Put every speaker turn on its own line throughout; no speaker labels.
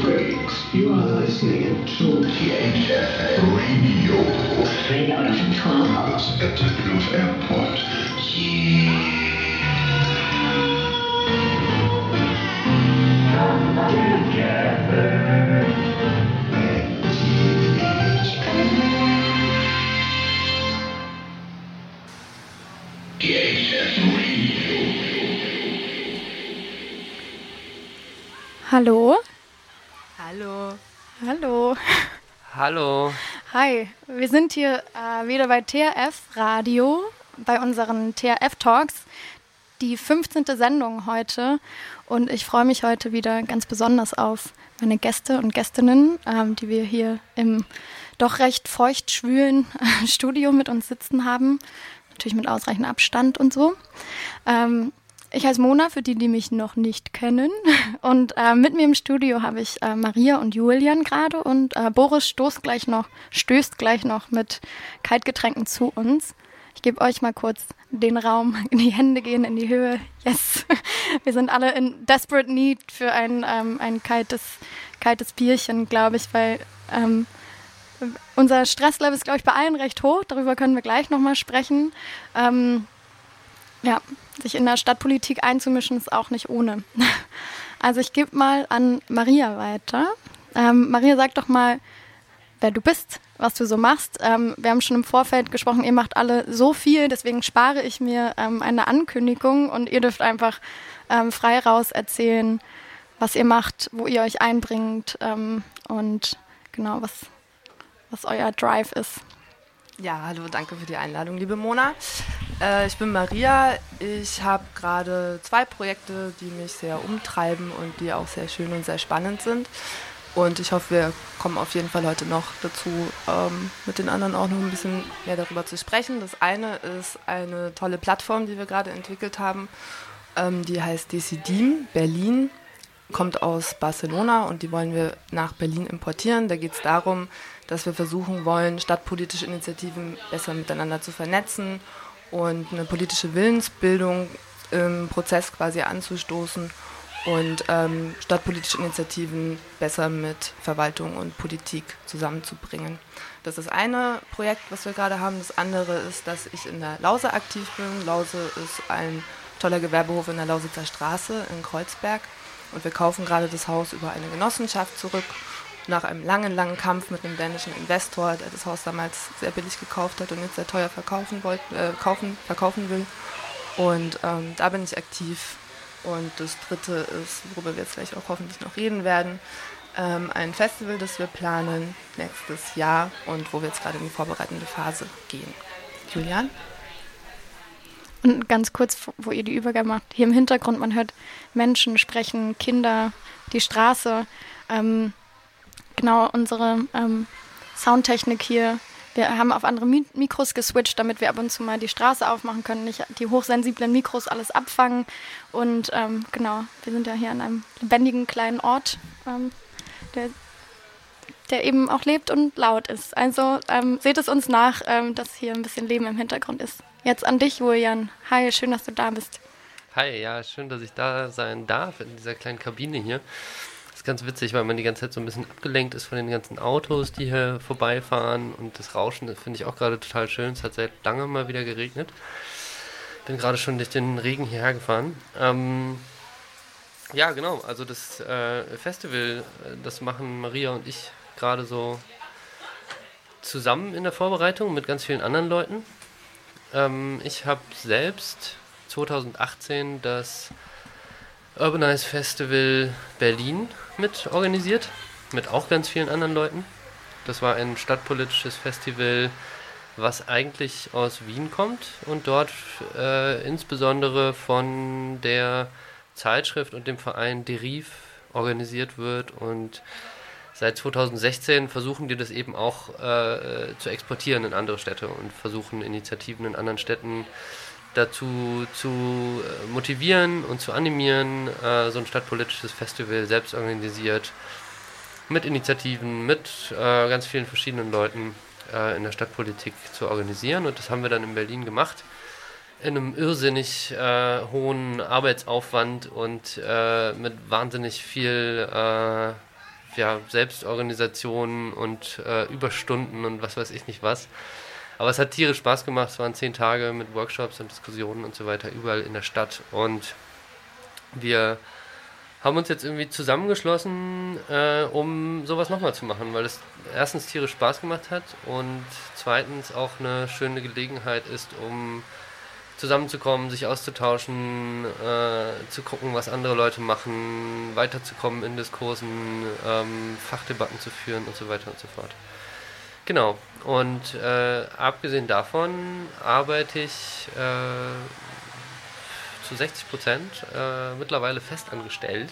Greetings. You are listening to THF Radio. Straight out of Toronto. At the Airport.
Hallo?
Hallo.
Hallo.
Hallo.
Hi, wir sind hier äh, wieder bei TRF Radio, bei unseren TRF Talks, die 15. Sendung heute. Und ich freue mich heute wieder ganz besonders auf meine Gäste und Gästinnen, ähm, die wir hier im doch recht feucht schwülen äh, Studio mit uns sitzen haben. Natürlich mit ausreichend Abstand und so. Ähm, ich heiße Mona, für die, die mich noch nicht kennen. Und äh, mit mir im Studio habe ich äh, Maria und Julian gerade und äh, Boris stoßt gleich noch, stößt gleich noch mit Kaltgetränken zu uns. Ich gebe euch mal kurz den Raum, die Hände gehen in die Höhe. Yes, wir sind alle in desperate need für ein, ähm, ein kaltes, kaltes Bierchen, glaube ich, weil ähm, unser Stresslevel ist, glaube ich, bei allen recht hoch. Darüber können wir gleich nochmal sprechen. Ähm, ja, sich in der Stadtpolitik einzumischen, ist auch nicht ohne. Also ich gebe mal an Maria weiter. Ähm, Maria, sag doch mal, wer du bist, was du so machst. Ähm, wir haben schon im Vorfeld gesprochen, ihr macht alle so viel, deswegen spare ich mir ähm, eine Ankündigung und ihr dürft einfach ähm, frei raus erzählen, was ihr macht, wo ihr euch einbringt ähm, und genau, was, was euer Drive ist.
Ja, hallo, danke für die Einladung, liebe Mona. Äh, ich bin Maria. Ich habe gerade zwei Projekte, die mich sehr umtreiben und die auch sehr schön und sehr spannend sind. Und ich hoffe, wir kommen auf jeden Fall heute noch dazu, ähm, mit den anderen auch noch ein bisschen mehr darüber zu sprechen. Das eine ist eine tolle Plattform, die wir gerade entwickelt haben. Ähm, die heißt Decidim Berlin, kommt aus Barcelona und die wollen wir nach Berlin importieren. Da geht es darum, dass wir versuchen wollen, stadtpolitische Initiativen besser miteinander zu vernetzen und eine politische Willensbildung im Prozess quasi anzustoßen und ähm, stadtpolitische Initiativen besser mit Verwaltung und Politik zusammenzubringen. Das ist eine Projekt, was wir gerade haben. Das andere ist, dass ich in der Lause aktiv bin. Lause ist ein toller Gewerbehof in der Lausitzer Straße in Kreuzberg. Und wir kaufen gerade das Haus über eine Genossenschaft zurück nach einem langen, langen Kampf mit einem dänischen Investor, der das Haus damals sehr billig gekauft hat und jetzt sehr teuer verkaufen, wollt, äh, kaufen, verkaufen will. Und ähm, da bin ich aktiv. Und das dritte ist, worüber wir jetzt gleich auch hoffentlich noch reden werden, ähm, ein Festival, das wir planen nächstes Jahr und wo wir jetzt gerade in die vorbereitende Phase gehen. Julian?
Und ganz kurz, wo ihr die Übergabe macht, hier im Hintergrund, man hört Menschen sprechen, Kinder, die Straße. Ähm, genau unsere ähm, Soundtechnik hier. Wir haben auf andere Mi Mikros geswitcht, damit wir ab und zu mal die Straße aufmachen können, nicht die hochsensiblen Mikros alles abfangen. Und ähm, genau, wir sind ja hier an einem lebendigen kleinen Ort, ähm, der, der eben auch lebt und laut ist. Also ähm, seht es uns nach, ähm, dass hier ein bisschen Leben im Hintergrund ist. Jetzt an dich, Julian. Hi, schön, dass du da bist.
Hi, ja, schön, dass ich da sein darf in dieser kleinen Kabine hier ist ganz witzig, weil man die ganze Zeit so ein bisschen abgelenkt ist von den ganzen Autos, die hier vorbeifahren und das Rauschen finde ich auch gerade total schön. Es hat seit langem mal wieder geregnet. Bin gerade schon durch den Regen hierher gefahren. Ähm, ja, genau, also das äh, Festival, äh, das machen Maria und ich gerade so zusammen in der Vorbereitung mit ganz vielen anderen Leuten. Ähm, ich habe selbst 2018 das Urbanize Festival Berlin mit organisiert, mit auch ganz vielen anderen Leuten. Das war ein stadtpolitisches Festival, was eigentlich aus Wien kommt und dort äh, insbesondere von der Zeitschrift und dem Verein Deriv organisiert wird und seit 2016 versuchen die das eben auch äh, zu exportieren in andere Städte und versuchen Initiativen in anderen Städten dazu zu äh, motivieren und zu animieren, äh, so ein stadtpolitisches Festival selbst organisiert, mit Initiativen, mit äh, ganz vielen verschiedenen Leuten äh, in der Stadtpolitik zu organisieren. Und das haben wir dann in Berlin gemacht, in einem irrsinnig äh, hohen Arbeitsaufwand und äh, mit wahnsinnig viel ja, Selbstorganisation und Überstunden und was weiß ich nicht was. Aber es hat tierisch Spaß gemacht. Es waren zehn Tage mit Workshops und Diskussionen und so weiter überall in der Stadt. Und wir haben uns jetzt irgendwie zusammengeschlossen, äh, um sowas nochmal zu machen, weil es erstens tierisch Spaß gemacht hat und zweitens auch eine schöne Gelegenheit ist, um zusammenzukommen, sich auszutauschen, äh, zu gucken, was andere Leute machen, weiterzukommen in Diskursen, ähm, Fachdebatten zu führen und so weiter und so fort. Genau. Und äh, abgesehen davon arbeite ich äh, zu 60 Prozent äh, mittlerweile festangestellt.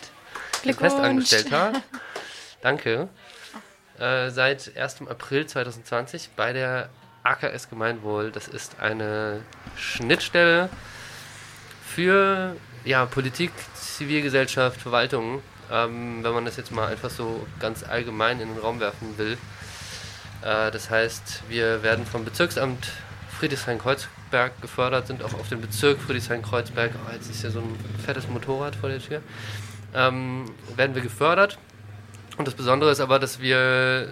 Festangestellter. Danke. Äh, seit 1. April 2020 bei der AKS Gemeinwohl. Das ist eine Schnittstelle für ja, Politik, Zivilgesellschaft, Verwaltung. Ähm, wenn man das jetzt mal einfach so ganz allgemein in den Raum werfen will. Äh, das heißt, wir werden vom Bezirksamt Friedrichshain-Kreuzberg gefördert, sind auch auf dem Bezirk Friedrichshain-Kreuzberg. Oh, jetzt ist ja so ein fettes Motorrad vor der Tür. Ähm, werden wir gefördert. Und das Besondere ist aber, dass wir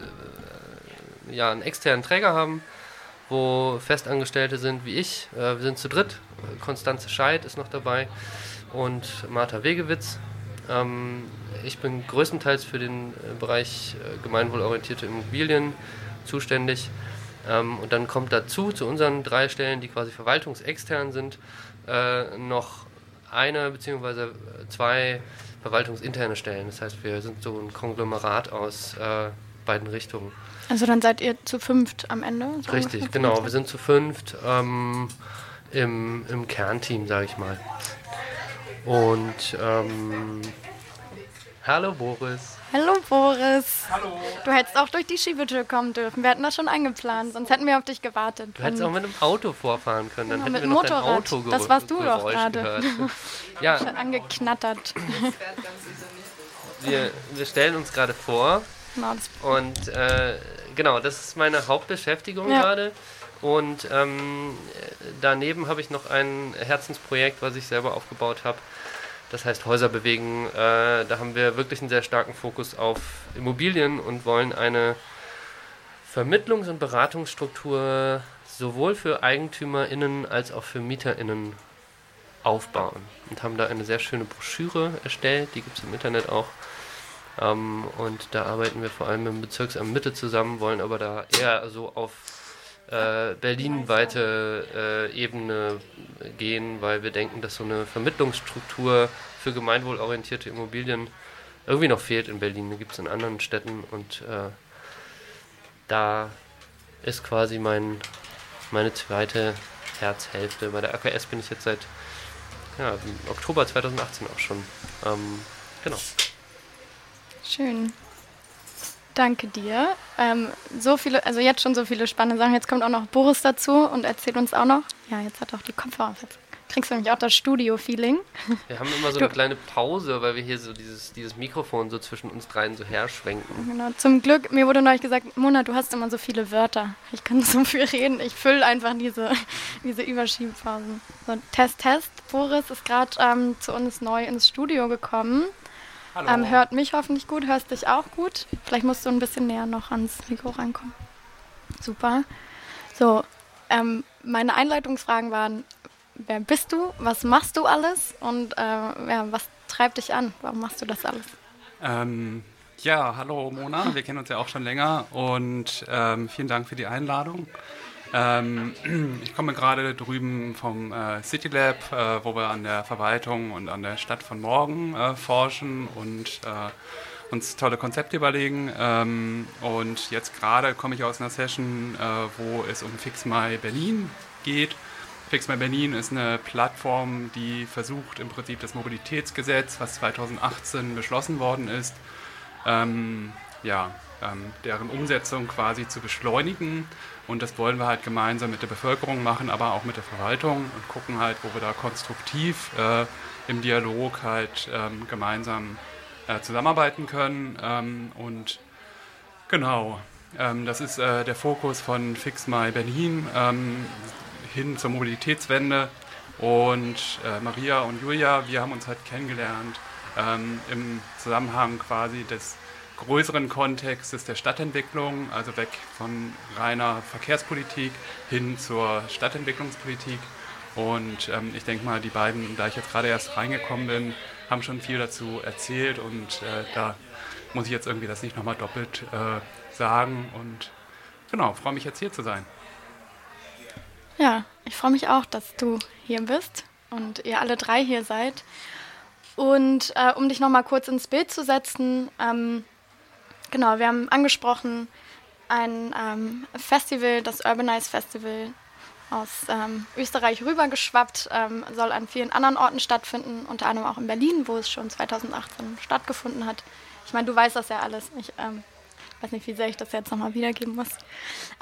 äh, ja, einen externen Träger haben, wo Festangestellte sind wie ich. Äh, wir sind zu dritt. Konstanze Scheid ist noch dabei und Martha Wegewitz. Ähm, ich bin größtenteils für den äh, Bereich äh, gemeinwohlorientierte Immobilien zuständig. Ähm, und dann kommt dazu, zu unseren drei Stellen, die quasi verwaltungsextern sind, äh, noch eine bzw. zwei verwaltungsinterne Stellen. Das heißt, wir sind so ein Konglomerat aus äh, beiden Richtungen.
Also dann seid ihr zu fünft am Ende?
So Richtig, genau. Wir sind zu fünft ähm, im, im Kernteam, sage ich mal. Und ähm, hallo Boris.
Hallo Boris. Hallo. Du hättest auch durch die Schiebetür kommen dürfen. Wir hatten das schon eingeplant, sonst hätten wir auf dich gewartet.
Du hättest auch mit einem Auto vorfahren können, dann
ja,
hätten
mit wir noch Motorrad. Auto Das warst du doch gerade.
ja.
Schon angeknattert.
Wir, wir stellen uns gerade vor. Genau, und äh, genau, das ist meine Hauptbeschäftigung ja. gerade. Und ähm, daneben habe ich noch ein Herzensprojekt, was ich selber aufgebaut habe das heißt Häuser bewegen. Äh, da haben wir wirklich einen sehr starken Fokus auf Immobilien und wollen eine Vermittlungs- und Beratungsstruktur sowohl für EigentümerInnen als auch für MieterInnen aufbauen. Und haben da eine sehr schöne Broschüre erstellt, die gibt es im Internet auch. Ähm, und da arbeiten wir vor allem im Bezirksamt Mitte zusammen, wollen aber da eher so auf äh, berlinweite äh, Ebene gehen, weil wir denken, dass so eine Vermittlungsstruktur für gemeinwohlorientierte Immobilien irgendwie noch fehlt in Berlin. Die gibt es in anderen Städten und äh, da ist quasi mein, meine zweite Herzhälfte. Bei der AKS bin ich jetzt seit ja, Oktober 2018 auch schon. Ähm, genau.
Schön. Danke dir. Ähm, so viele, also jetzt schon so viele spannende Sachen. Jetzt kommt auch noch Boris dazu und erzählt uns auch noch. Ja, jetzt hat auch die Kopfhörer auf. Jetzt kriegst du nämlich auch das Studio-Feeling.
Wir haben immer so eine kleine Pause, weil wir hier so dieses, dieses Mikrofon so zwischen uns dreien so herschwenken.
Genau. Zum Glück, mir wurde neulich gesagt, Mona, du hast immer so viele Wörter. Ich kann so viel reden. Ich fülle einfach diese, diese Überschiebpausen. So, Test, Test. Boris ist gerade ähm, zu uns neu ins Studio gekommen. Ähm, hört mich hoffentlich gut, hörst dich auch gut. Vielleicht musst du ein bisschen näher noch ans Mikro rankommen. Super. So, ähm, meine Einleitungsfragen waren, wer bist du, was machst du alles und äh, ja, was treibt dich an? Warum machst du das alles?
Ähm, ja, hallo Mona, wir kennen uns ja auch schon länger und ähm, vielen Dank für die Einladung. Ähm, ich komme gerade drüben vom äh, City Lab, äh, wo wir an der Verwaltung und an der Stadt von morgen äh, forschen und äh, uns tolle Konzepte überlegen. Ähm, und jetzt gerade komme ich aus einer Session, äh, wo es um Fix My Berlin geht. Fix My Berlin ist eine Plattform, die versucht im Prinzip das Mobilitätsgesetz, was 2018 beschlossen worden ist, ähm, ja, ähm, deren Umsetzung quasi zu beschleunigen und das wollen wir halt gemeinsam mit der Bevölkerung machen, aber auch mit der Verwaltung und gucken halt, wo wir da konstruktiv äh, im Dialog halt ähm, gemeinsam äh, zusammenarbeiten können. Ähm, und genau, ähm, das ist äh, der Fokus von Fix My Berlin ähm, hin zur Mobilitätswende. Und äh, Maria und Julia, wir haben uns halt kennengelernt ähm, im Zusammenhang quasi des größeren Kontext ist der Stadtentwicklung, also weg von reiner Verkehrspolitik hin zur Stadtentwicklungspolitik. Und ähm, ich denke mal, die beiden, da ich jetzt gerade erst reingekommen bin, haben schon viel dazu erzählt und äh, da muss ich jetzt irgendwie das nicht nochmal doppelt äh, sagen. Und genau, freue mich jetzt hier zu sein.
Ja, ich freue mich auch, dass du hier bist und ihr alle drei hier seid. Und äh, um dich nochmal kurz ins Bild zu setzen, ähm, genau, wir haben angesprochen ein ähm, Festival, das Urbanize Festival aus ähm, Österreich rübergeschwappt, ähm, soll an vielen anderen Orten stattfinden, unter anderem auch in Berlin, wo es schon 2018 stattgefunden hat. Ich meine, du weißt das ja alles. Ich ähm, weiß nicht, wie sehr ich das jetzt nochmal wiedergeben muss.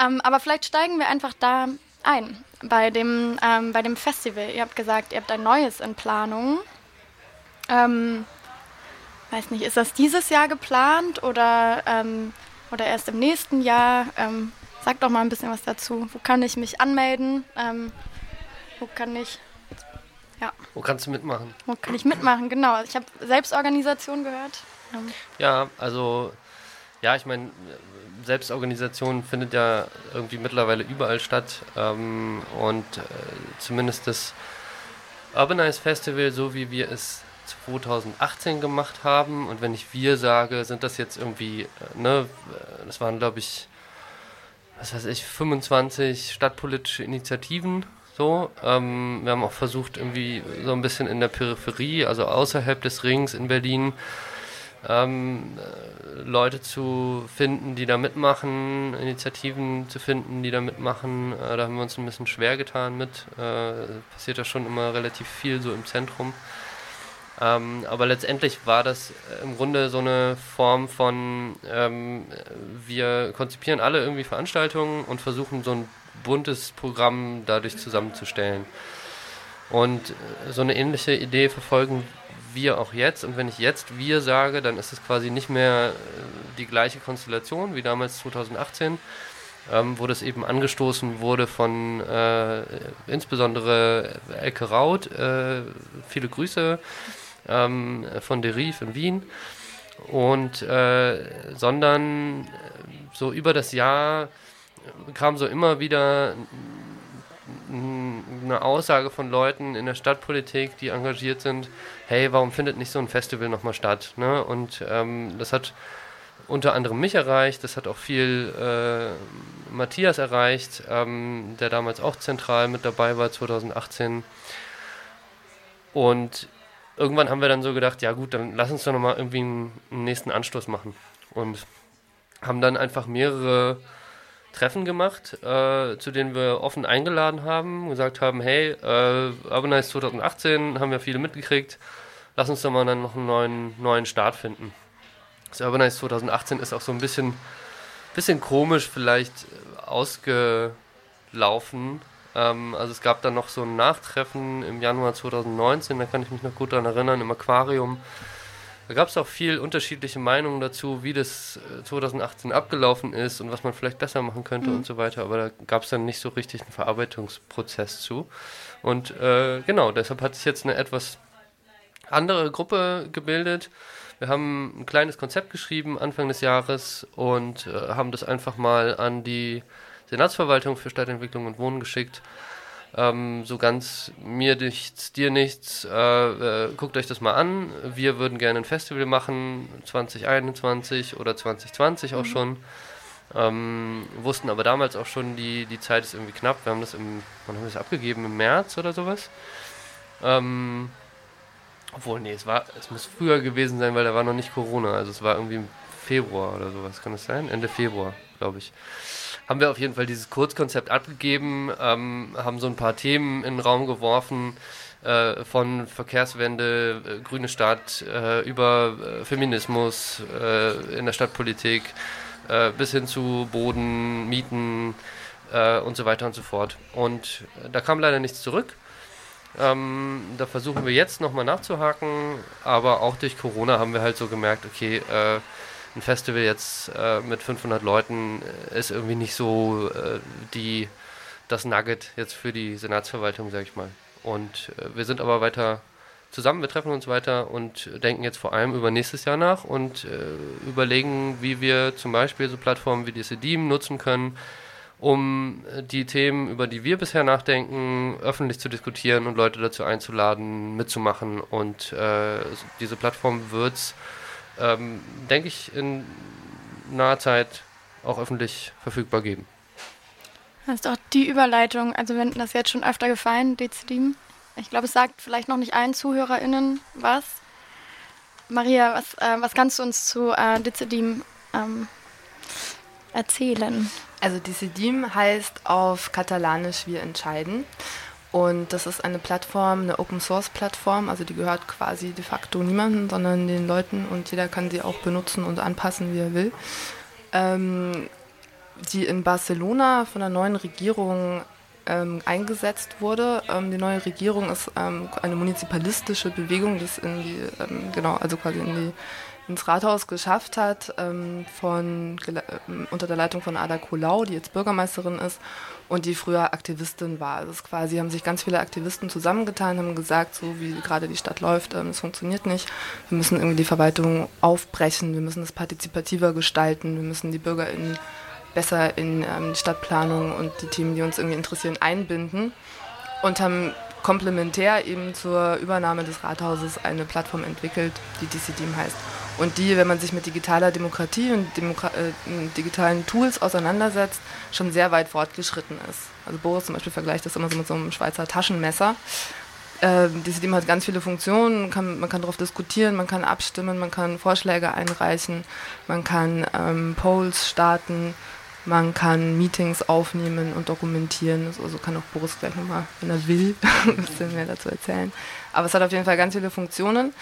Ähm, aber vielleicht steigen wir einfach da ein, bei dem, ähm, bei dem Festival. Ihr habt gesagt, ihr habt ein neues in Planung. Ähm, weiß nicht, ist das dieses Jahr geplant oder, ähm, oder erst im nächsten Jahr? Ähm, sag doch mal ein bisschen was dazu. Wo kann ich mich anmelden? Ähm, wo kann ich
ja. Wo kannst du mitmachen?
Wo kann ich mitmachen, genau. Ich habe Selbstorganisation gehört.
Ja, also, ja, ich meine, Selbstorganisation findet ja irgendwie mittlerweile überall statt. Ähm, und äh, zumindest das Urbanize Festival, so wie wir es 2018 gemacht haben, und wenn ich wir sage, sind das jetzt irgendwie, äh, ne, äh, das waren glaube ich, was weiß ich, 25 stadtpolitische Initiativen. So, ähm, wir haben auch versucht, irgendwie so ein bisschen in der Peripherie, also außerhalb des Rings in Berlin, ähm, äh, Leute zu finden, die da mitmachen, Initiativen zu finden, die da mitmachen. Äh, da haben wir uns ein bisschen schwer getan mit. Äh, passiert ja schon immer relativ viel so im Zentrum. Ähm, aber letztendlich war das im Grunde so eine Form von, ähm, wir konzipieren alle irgendwie Veranstaltungen und versuchen so ein buntes Programm dadurch zusammenzustellen. Und äh, so eine ähnliche Idee verfolgen wir auch jetzt. Und wenn ich jetzt wir sage, dann ist es quasi nicht mehr äh, die gleiche Konstellation wie damals 2018, ähm, wo das eben angestoßen wurde von äh, insbesondere Elke Raut. Äh, viele Grüße ähm, von Deriv in Wien. Und äh, sondern äh, so über das Jahr kam so immer wieder eine Aussage von Leuten in der Stadtpolitik, die engagiert sind, hey, warum findet nicht so ein Festival nochmal statt? Ne? Und ähm, das hat unter anderem mich erreicht, das hat auch viel äh, Matthias erreicht, ähm, der damals auch zentral mit dabei war, 2018. Und irgendwann haben wir dann so gedacht, ja gut, dann lass uns doch nochmal irgendwie einen, nächsten Anstoß machen. Und haben dann einfach mehrere Treffen gemacht, äh, zu denen wir offen eingeladen haben, gesagt haben, hey, äh, Urbanize 2018 haben wir viele mitgekriegt, lass uns doch mal dann noch einen neuen, neuen Start finden. Das Urbanize 2018 ist auch so ein bisschen, bisschen komisch vielleicht ausgelaufen. Ähm, also es gab dann noch so ein Nachtreffen im Januar 2019, da kann ich mich noch gut daran erinnern, im Aquarium da gab es auch viel unterschiedliche Meinungen dazu, wie das 2018 äh, abgelaufen ist und was man vielleicht besser machen könnte mhm. und so weiter. Aber da gab es dann nicht so richtig einen Verarbeitungsprozess zu. Und äh, genau, deshalb hat sich jetzt eine etwas andere Gruppe gebildet. Wir haben ein kleines Konzept geschrieben Anfang des Jahres und äh, haben das einfach mal an die Senatsverwaltung für Stadtentwicklung und Wohnen geschickt ähm, so ganz mir nichts, dir nichts, äh, äh, guckt euch das mal an. Wir würden gerne ein Festival machen, 2021 oder 2020 auch mhm. schon. Ähm, wussten aber damals auch schon, die, die Zeit ist irgendwie knapp. Wir haben das im, wann haben wir das abgegeben? Im März oder sowas. Ähm, obwohl, nee, es war, es muss früher gewesen sein, weil da war noch nicht Corona. Also es war irgendwie im Februar oder sowas, kann es sein? Ende Februar, glaube ich haben wir auf jeden Fall dieses Kurzkonzept abgegeben, ähm, haben so ein paar Themen in den Raum geworfen, äh, von Verkehrswende, äh, grüne Stadt, äh, über äh, Feminismus äh, in der Stadtpolitik äh, bis hin zu Boden, Mieten und so weiter und so fort. Und da kam leider nichts zurück. Ähm, da versuchen wir jetzt nochmal nachzuhaken, aber auch durch Corona haben wir halt so gemerkt, okay, ein Festival jetzt äh, mit 500 Leuten äh, ist irgendwie nicht so äh, die, das Nugget jetzt für die Senatsverwaltung, sag ich mal. Und äh, wir sind aber weiter zusammen, wir treffen uns weiter und denken jetzt vor allem über nächstes Jahr nach und äh, überlegen, wie wir zum Beispiel so Plattformen wie die Sedim nutzen können, um äh, die Themen, über die wir bisher nachdenken, öffentlich zu diskutieren und Leute dazu einzuladen, mitzumachen. Und diese Plattform wird es, ähm, denke ich, in naher Zeit auch öffentlich verfügbar geben.
Das ist auch die Überleitung, also wenn das jetzt schon öfter gefallen, Dezidim. Ich glaube, es sagt vielleicht noch nicht allen ZuhörerInnen was. Maria, was, äh, was kannst du uns zu äh, Dezidim ähm, erzählen?
Also Decidim heißt auf Katalanisch wir entscheiden. Und das ist eine Plattform, eine Open-Source-Plattform, also die gehört quasi de facto niemandem, sondern den Leuten und jeder kann sie auch benutzen und anpassen, wie er will. Ähm, die in Barcelona von der neuen Regierung ähm, eingesetzt wurde. Ähm, die neue Regierung ist ähm, eine munizipalistische Bewegung, die es in die, ähm, genau, also quasi in die ins Rathaus geschafft hat, ähm, von, unter der Leitung von Ada Colau, die jetzt Bürgermeisterin ist und die früher Aktivistin war. Das ist quasi, haben sich ganz viele Aktivisten zusammengetan, haben gesagt, so wie gerade die Stadt läuft, ähm, es funktioniert nicht. Wir müssen irgendwie die Verwaltung aufbrechen, wir müssen es partizipativer gestalten, wir müssen die BürgerInnen besser in ähm, die Stadtplanung und die Themen, die uns irgendwie interessieren, einbinden und haben komplementär eben zur Übernahme des Rathauses eine Plattform entwickelt, die DCDIM heißt und die, wenn man sich mit digitaler Demokratie und Demokra äh, digitalen Tools auseinandersetzt, schon sehr weit fortgeschritten ist. Also Boris zum Beispiel vergleicht das immer so mit so einem Schweizer Taschenmesser. Äh, diese Team hat ganz viele Funktionen, kann, man kann darauf diskutieren, man kann abstimmen, man kann Vorschläge einreichen, man kann ähm, Polls starten, man kann Meetings aufnehmen und dokumentieren. Also kann auch Boris gleich nochmal, wenn er will, ein bisschen mehr dazu erzählen. Aber es hat auf jeden Fall ganz viele Funktionen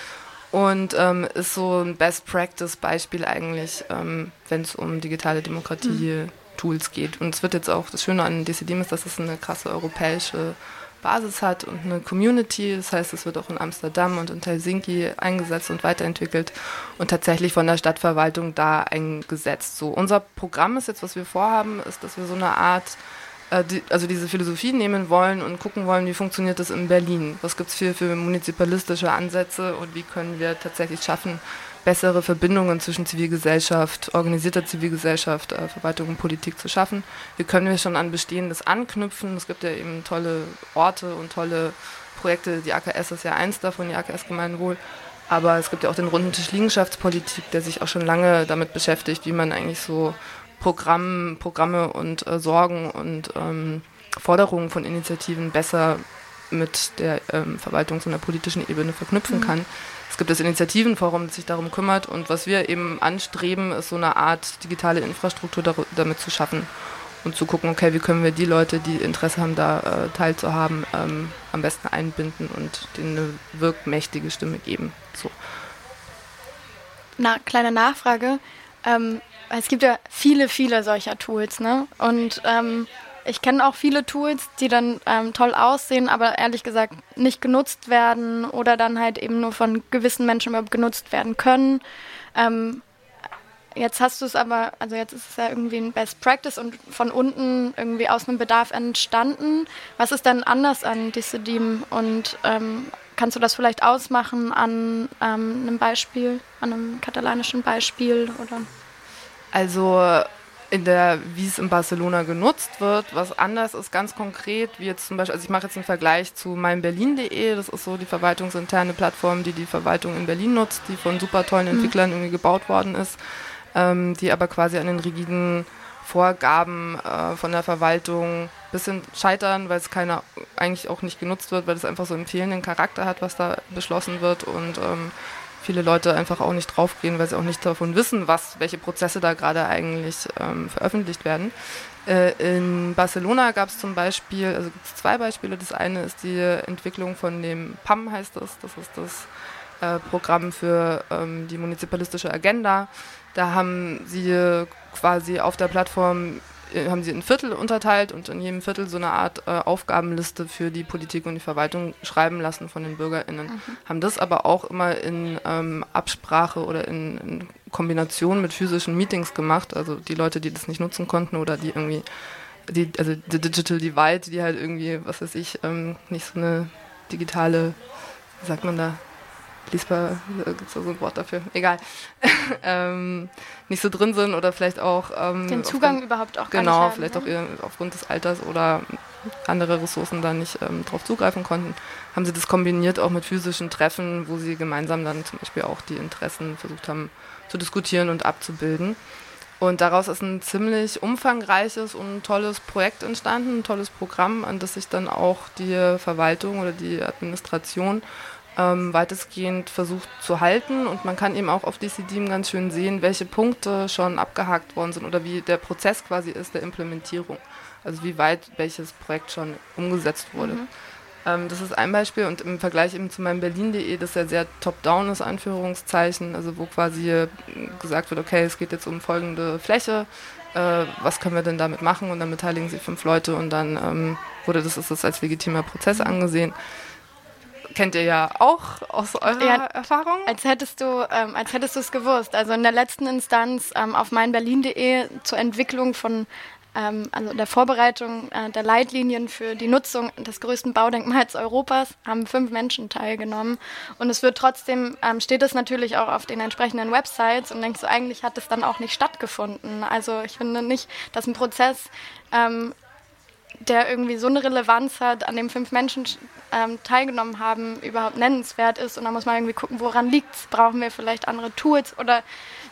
und ähm, ist so ein Best-Practice-Beispiel eigentlich, ähm, wenn es um digitale Demokratie-Tools geht. Und es wird jetzt auch, das Schöne an DCDM ist, dass es eine krasse europäische Basis hat und eine Community. Das heißt, es wird auch in Amsterdam und in Helsinki eingesetzt und weiterentwickelt und tatsächlich von der Stadtverwaltung da eingesetzt. So, unser Programm ist jetzt, was wir vorhaben, ist, dass wir so eine Art also diese Philosophie nehmen wollen und gucken wollen, wie funktioniert das in Berlin? Was gibt es für, für munizipalistische Ansätze und wie können wir tatsächlich schaffen, bessere Verbindungen zwischen Zivilgesellschaft, organisierter Zivilgesellschaft, äh, Verwaltung und Politik zu schaffen. Wie können wir schon an Bestehendes anknüpfen? Es gibt ja eben tolle Orte und tolle Projekte. Die AKS ist ja eins davon, die AKS Gemeinwohl. Aber es gibt ja auch den runden Tisch Liegenschaftspolitik, der sich auch schon lange damit beschäftigt, wie man eigentlich so Programm, Programme und äh, Sorgen und ähm, Forderungen von Initiativen besser mit der ähm, Verwaltungs- und der politischen Ebene verknüpfen mhm. kann. Es gibt das Initiativenforum, das sich darum kümmert und was wir eben anstreben, ist so eine Art digitale Infrastruktur damit zu schaffen und zu gucken, okay, wie können wir die Leute, die Interesse haben, da äh, teilzuhaben, ähm, am besten einbinden und denen eine wirkmächtige Stimme geben. So.
Na, kleine Nachfrage. Ähm, es gibt ja viele, viele solcher Tools, ne? Und ähm, ich kenne auch viele Tools, die dann ähm, toll aussehen, aber ehrlich gesagt nicht genutzt werden oder dann halt eben nur von gewissen Menschen überhaupt genutzt werden können. Ähm, jetzt hast du es aber, also jetzt ist es ja irgendwie ein Best Practice und von unten irgendwie aus einem Bedarf entstanden. Was ist denn anders an Dissedim und ähm, kannst du das vielleicht ausmachen an ähm, einem Beispiel, an einem katalanischen Beispiel oder?
Also in der, wie es in Barcelona genutzt wird, was anders ist ganz konkret, wie jetzt zum Beispiel, also ich mache jetzt einen Vergleich zu meinberlin.de, das ist so die verwaltungsinterne Plattform, die die Verwaltung in Berlin nutzt, die von super tollen mhm. Entwicklern irgendwie gebaut worden ist, ähm, die aber quasi an den rigiden Vorgaben äh, von der Verwaltung ein bisschen scheitern, weil es keiner eigentlich auch nicht genutzt wird, weil es einfach so einen fehlenden Charakter hat, was da beschlossen wird und ähm, viele Leute einfach auch nicht draufgehen, weil sie auch nicht davon wissen, was, welche Prozesse da gerade eigentlich ähm, veröffentlicht werden. Äh, in Barcelona gab es zum Beispiel, also gibt es zwei Beispiele. Das eine ist die Entwicklung von dem PAM, heißt das. Das ist das äh, Programm für ähm, die munizipalistische Agenda. Da haben sie quasi auf der Plattform haben sie in Viertel unterteilt und in jedem Viertel so eine Art äh, Aufgabenliste für die Politik und die Verwaltung schreiben lassen von den BürgerInnen. Mhm. Haben das aber auch immer in ähm, Absprache oder in, in, Kombination mit physischen Meetings gemacht. Also die Leute, die das nicht nutzen konnten oder die irgendwie, die, also die Digital Divide, die halt irgendwie, was weiß ich, ähm, nicht so eine digitale wie sagt man da? Lesbar, gibt es da so ein Wort dafür? Egal. ähm, nicht so drin sind oder vielleicht auch. Ähm,
Den Zugang überhaupt auch
Genau,
gar nicht
vielleicht
haben,
auch ihr, aufgrund des Alters oder andere Ressourcen da nicht ähm, drauf zugreifen konnten, haben sie das kombiniert auch mit physischen Treffen, wo sie gemeinsam dann zum Beispiel auch die Interessen versucht haben zu diskutieren und abzubilden. Und daraus ist ein ziemlich umfangreiches und tolles Projekt entstanden, ein tolles Programm, an das sich dann auch die Verwaltung oder die Administration ähm, weitestgehend versucht zu halten. Und man kann eben auch auf DCDeam ganz schön sehen, welche Punkte schon abgehakt worden sind oder wie der Prozess quasi ist der Implementierung. Also wie weit welches Projekt schon umgesetzt wurde.
Mhm.
Ähm, das ist ein Beispiel und im Vergleich eben zu meinem Berlin.de, das ja sehr top-down ist, Anführungszeichen, also wo quasi gesagt wird, okay, es geht jetzt um folgende Fläche, äh, was können wir denn damit machen und dann beteiligen sich fünf Leute und dann ähm, wurde das, ist das als legitimer Prozess angesehen. Kennt ihr ja auch aus eurer
Ja,
Erfahrung?
Als hättest du, ähm, als hättest du es gewusst. Also in der letzten Instanz ähm, auf meinberlin.de zur Entwicklung von, ähm, also der Vorbereitung äh, der Leitlinien für die Nutzung des größten Baudenkmals Europas haben fünf Menschen teilgenommen. Und es wird trotzdem, ähm, steht es natürlich auch auf den entsprechenden Websites und denkst du, eigentlich hat es dann auch nicht stattgefunden. Also ich finde nicht, dass ein Prozess ähm, der irgendwie so eine Relevanz hat, an dem fünf Menschen ähm, teilgenommen haben, überhaupt nennenswert ist. Und da muss man irgendwie gucken, woran liegt es? Brauchen wir vielleicht andere Tools oder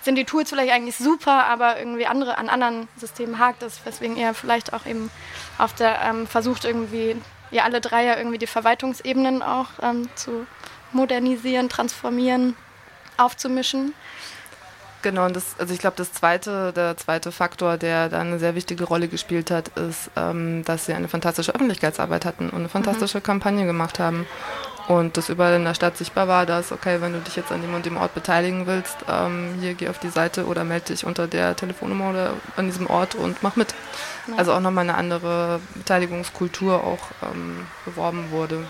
sind die Tools vielleicht eigentlich super, aber irgendwie andere an anderen Systemen hakt es, weswegen ihr vielleicht auch eben auf der ähm, versucht irgendwie, ihr alle drei ja irgendwie die Verwaltungsebenen auch ähm, zu modernisieren, transformieren, aufzumischen.
Genau, und das, also ich glaube, das zweite, der zweite Faktor, der da eine sehr wichtige Rolle gespielt hat, ist, ähm, dass sie eine fantastische Öffentlichkeitsarbeit hatten und eine fantastische mhm. Kampagne gemacht haben. Und das überall in der Stadt sichtbar war, dass, okay, wenn du dich jetzt an dem und dem Ort beteiligen willst, ähm, hier geh auf die Seite oder melde dich unter der Telefonnummer oder an diesem Ort und mach mit. Ja. Also auch nochmal eine andere Beteiligungskultur auch ähm, beworben wurde.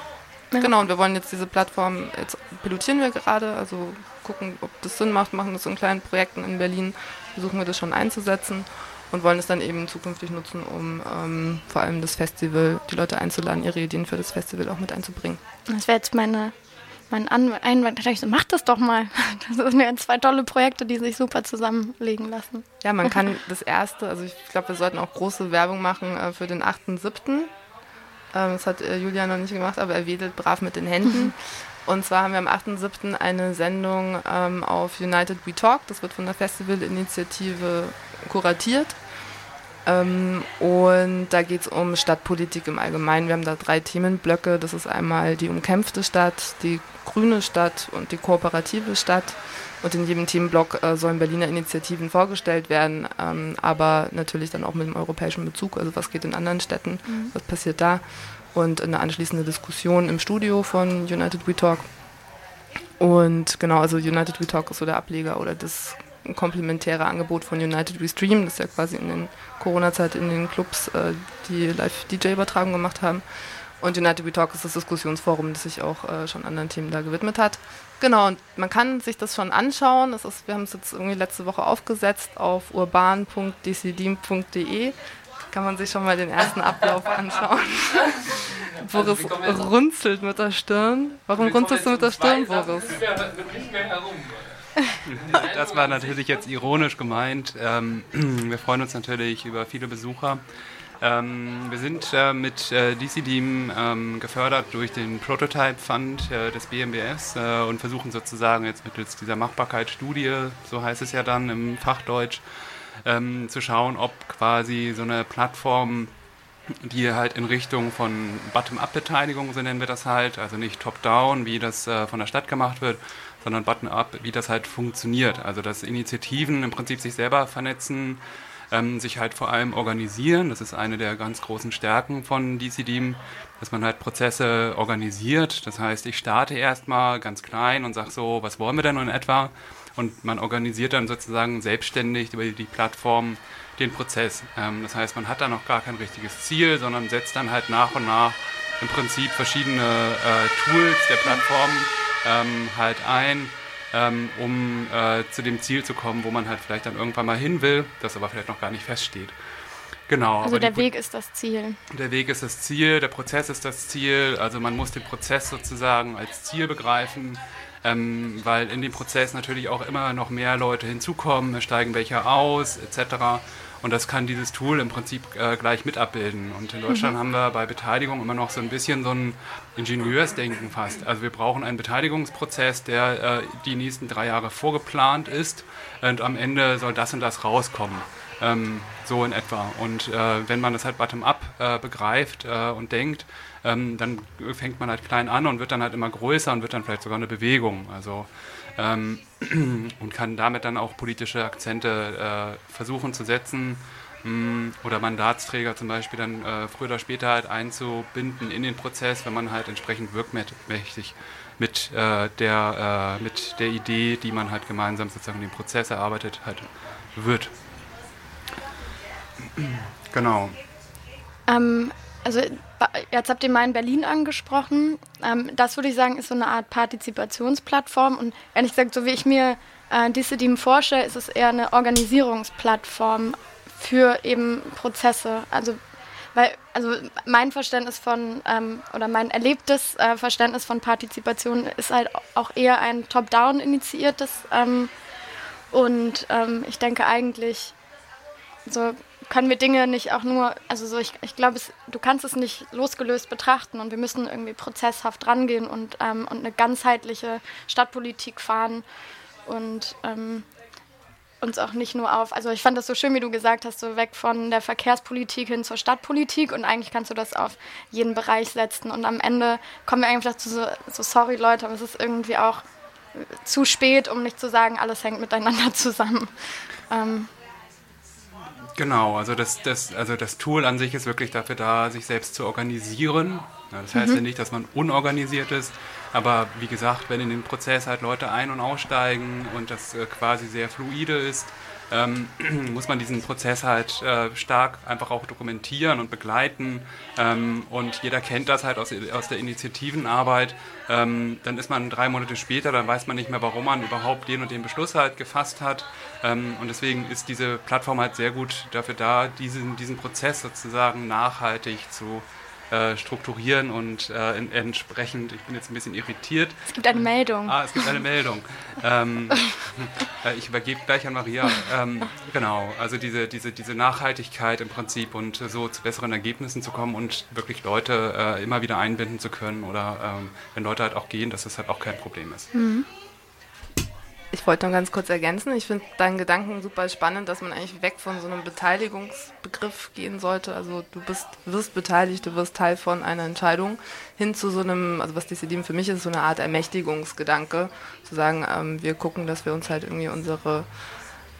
Ja. Genau, und wir wollen jetzt diese Plattform, jetzt pilotieren wir gerade, also gucken, ob das Sinn macht, machen das in kleinen Projekten in Berlin, versuchen wir das schon einzusetzen und wollen es dann eben zukünftig nutzen, um ähm, vor allem das Festival, die Leute einzuladen, ihre Ideen für das Festival auch mit einzubringen.
Das wäre jetzt meine, mein Einwand. Da ich so, mach das doch mal. Das sind ja zwei tolle Projekte, die sich super zusammenlegen lassen.
Ja, man kann das erste, also ich glaube, wir sollten auch große Werbung machen äh, für den 8.7. Ähm, das hat äh, Julia noch nicht gemacht, aber er wedelt brav mit den Händen. Und zwar haben wir am 8.7. eine Sendung ähm, auf United We Talk. Das wird von der Festivalinitiative kuratiert. Ähm, und da geht es um Stadtpolitik im Allgemeinen. Wir haben da drei Themenblöcke. Das ist einmal die umkämpfte Stadt, die grüne Stadt und die kooperative Stadt. Und in jedem Themenblock äh, sollen Berliner Initiativen vorgestellt werden, ähm, aber natürlich dann auch mit dem europäischen Bezug. Also was geht in anderen Städten, mhm. was passiert da? Und eine anschließende Diskussion im Studio von United We Talk. Und genau, also United We Talk ist so der Ableger oder das komplementäre Angebot von United We Stream, das ja quasi in den Corona-Zeit in den Clubs äh, die Live-DJ-Übertragung gemacht haben. Und United We Talk ist das Diskussionsforum, das sich auch äh, schon anderen Themen da gewidmet hat. Genau, und man kann sich das schon anschauen. Das ist, wir haben es jetzt irgendwie letzte Woche aufgesetzt auf urban.dcdim.de. Kann man sich schon mal den ersten Ablauf anschauen. Boris runzelt mit der Stirn. Warum runzelst du mit der Stirn, Boris?
Das war natürlich jetzt ironisch gemeint. Ähm, wir freuen uns natürlich über viele Besucher. Ähm, wir sind äh, mit äh, DCDeam ähm, gefördert durch den Prototype Fund äh, des BMBS und versuchen sozusagen jetzt mittels dieser Machbarkeitsstudie, so heißt es ja dann im Fachdeutsch, ähm, zu schauen, ob quasi so eine Plattform die halt in Richtung von Bottom-up-Beteiligung, so nennen wir das halt, also nicht top-down, wie das äh, von der Stadt gemacht wird, sondern Bottom-up, wie das halt funktioniert. Also dass Initiativen im Prinzip sich selber vernetzen, ähm, sich halt vor allem organisieren. Das ist eine der ganz großen Stärken von DCDeam, dass man halt Prozesse organisiert. Das heißt, ich starte erstmal ganz klein und sage so, was wollen wir denn in etwa? Und man organisiert dann sozusagen selbstständig über die Plattform den Prozess. Ähm, das heißt, man hat da noch gar kein richtiges Ziel, sondern setzt dann halt nach und nach im Prinzip verschiedene äh, Tools der Plattform ähm, halt ein, ähm, um äh, zu dem Ziel zu kommen, wo man halt vielleicht dann irgendwann mal hin will, das aber vielleicht noch gar nicht feststeht. Genau.
Also der Weg ist das Ziel.
Der Weg ist das Ziel, der Prozess ist das Ziel. Also man muss den Prozess sozusagen als Ziel begreifen, ähm, weil in dem Prozess natürlich auch immer noch mehr Leute hinzukommen, steigen welche aus, etc. Und das kann dieses Tool im Prinzip äh, gleich mit abbilden. Und in Deutschland mhm. haben wir bei Beteiligung immer noch so ein bisschen so ein Ingenieursdenken fast. Also wir brauchen einen Beteiligungsprozess, der äh, die nächsten drei Jahre vorgeplant ist und am Ende soll das und das rauskommen. Ähm, so in etwa. Und äh, wenn man das halt bottom-up äh, begreift äh, und denkt, ähm, dann fängt man halt klein an und wird dann halt immer größer und wird dann vielleicht sogar eine Bewegung. Also ähm, und kann damit dann auch politische Akzente äh, versuchen zu setzen mh, mm, oder Mandatsträger zum Beispiel dann äh, früher oder später halt einzubinden in den Prozess, wenn man halt entsprechend wirkmächtig mit, äh, der, äh, mit der Idee, die man halt gemeinsam sozusagen den Prozess erarbeitet, halt wird. Genau.
Ähm, also jetzt habt ihr mal in Berlin angesprochen. Ähm, das würde ich sagen, ist so eine Art Partizipationsplattform. Und ehrlich gesagt, so wie ich mir äh, Dissedim vorstelle, ist es eher eine Organisierungsplattform für eben Prozesse. Also weil, also mein Verständnis von ähm, oder mein erlebtes äh, Verständnis von Partizipation ist halt auch eher ein top-down initiiertes ähm, und ähm, ich denke eigentlich so können wir Dinge nicht auch nur, also so ich, ich glaube, du kannst es nicht losgelöst betrachten und wir müssen irgendwie prozesshaft rangehen und, ähm, und eine ganzheitliche Stadtpolitik fahren und ähm, uns auch nicht nur auf, also ich fand das so schön, wie du gesagt hast, so weg von der Verkehrspolitik hin zur Stadtpolitik und eigentlich kannst du das auf jeden Bereich setzen und am Ende kommen wir eigentlich dazu so, so sorry Leute, aber es ist irgendwie auch zu spät, um nicht zu sagen, alles hängt miteinander zusammen. Ähm,
Genau, also das, das, also das Tool an sich ist wirklich dafür da, sich selbst zu organisieren. Ja, das heißt mhm. ja nicht, dass man unorganisiert ist, aber wie gesagt, wenn in den Prozess halt Leute ein- und aussteigen und das äh, quasi sehr fluide ist, ähm, muss man diesen Prozess halt äh, stark einfach auch dokumentieren und begleiten. Ähm, und jeder kennt das halt aus, aus der Initiativenarbeit. Ähm, dann ist man drei Monate später, dann weiß man nicht mehr, warum man überhaupt den und den Beschluss halt gefasst hat. Ähm, und deswegen ist diese Plattform halt sehr gut dafür da, diesen, diesen Prozess sozusagen nachhaltig zu äh, strukturieren und äh, in, entsprechend, ich bin jetzt ein bisschen irritiert.
Es gibt eine Meldung.
Ah, es gibt eine Meldung. ähm, äh, ich übergebe gleich an Maria. Ähm, genau, also diese, diese, diese Nachhaltigkeit im Prinzip und so zu besseren Ergebnissen zu kommen und wirklich Leute äh, immer wieder einbinden zu können oder ähm, wenn Leute halt auch gehen, dass das halt auch kein Problem ist. Mhm.
Ich wollte noch ganz kurz ergänzen. Ich finde deinen Gedanken super spannend, dass man eigentlich weg von so einem Beteiligungsbegriff gehen sollte. Also du bist, wirst beteiligt, du wirst Teil von einer Entscheidung, hin zu so einem, also was Dissidem für mich ist, so eine Art Ermächtigungsgedanke. Zu sagen, ähm, wir gucken, dass wir uns halt irgendwie unsere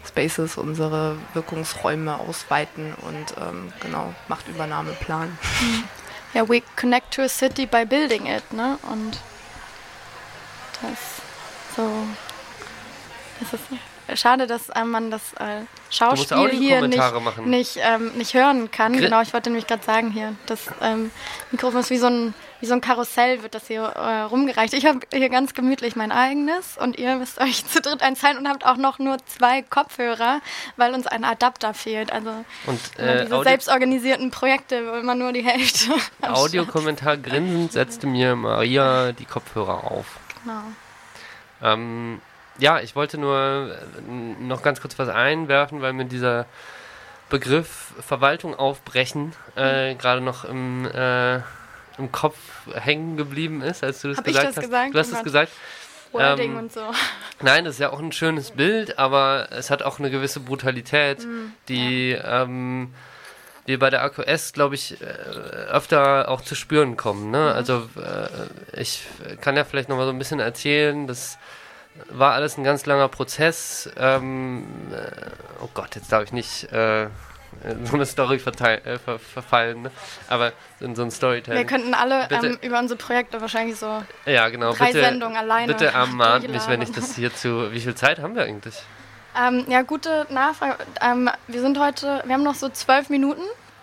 Spaces, unsere Wirkungsräume ausweiten und ähm, genau, Machtübernahme planen.
Ja, we connect to a city by building it, ne? Und das so es ist schade, dass man das äh, Schauspiel hier nicht, nicht, ähm, nicht, hören kann. Gr genau, ich wollte nämlich gerade sagen hier, das ähm, Mikrofon ist wie so ein, wie so ein Karussell, wird das hier äh, rumgereicht. Ich habe hier ganz gemütlich mein eigenes und ihr müsst euch zu dritt einteilen und habt auch noch nur zwei Kopfhörer, weil uns ein Adapter fehlt. Also und, äh, diese selbstorganisierten Projekte, wo immer nur die Hälfte.
Audiokommentar grinsend setzte mir Maria die Kopfhörer auf. Genau. Ähm, ja, ich wollte nur äh, noch ganz kurz was einwerfen, weil mir dieser Begriff Verwaltung aufbrechen äh, gerade noch im, äh, im Kopf hängen geblieben ist, als du das Hab gesagt ich das hast. Gesagt? Du hast es gesagt.
Wording ähm, und so.
Nein, das ist ja auch ein schönes Bild, aber es hat auch eine gewisse Brutalität, mm, die ja. ähm, wir bei der AQS, glaube ich, äh, öfter auch zu spüren kommen. Ne? Mhm. Also äh, ich kann ja vielleicht noch mal so ein bisschen erzählen, dass war alles ein ganz langer Prozess. Ähm, äh, oh Gott, jetzt darf ich nicht äh, so eine Story äh, ver verfallen, ne? aber in so ein Storytelling.
Wir könnten alle ähm, über unsere Projekte wahrscheinlich so
ja, genau.
drei
bitte,
Sendungen alleine.
Bitte ermahnt mich, wenn ich das hier zu. Wie viel Zeit haben wir eigentlich?
Ähm, ja, gute Nachfrage. Ähm, wir sind heute, wir haben noch so zwölf Minuten.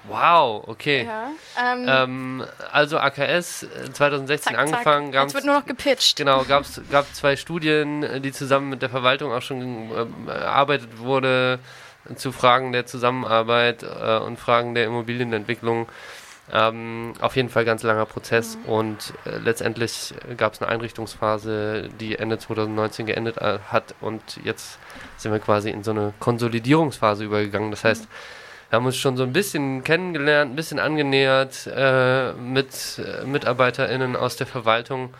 Wow, okay. Ja, ähm, ähm, also AKS 2016 äh, zack, angefangen.
Zack. Jetzt wird nur noch gepitcht.
Genau, gab es zwei Studien, die zusammen mit der Verwaltung auch schon äh, erarbeitet wurde. zu Fragen der Zusammenarbeit äh, und Fragen der Immobilienentwicklung. Ähm, auf jeden Fall ganz langer Prozess mhm. und äh, letztendlich gab es eine Einrichtungsphase, die Ende 2019 geendet äh, hat und jetzt sind wir quasi in so eine Konsolidierungsphase übergegangen. Das heißt, wir haben uns schon so ein bisschen kennengelernt, ein bisschen angenähert äh, mit äh, MitarbeiterInnen aus der Verwaltung.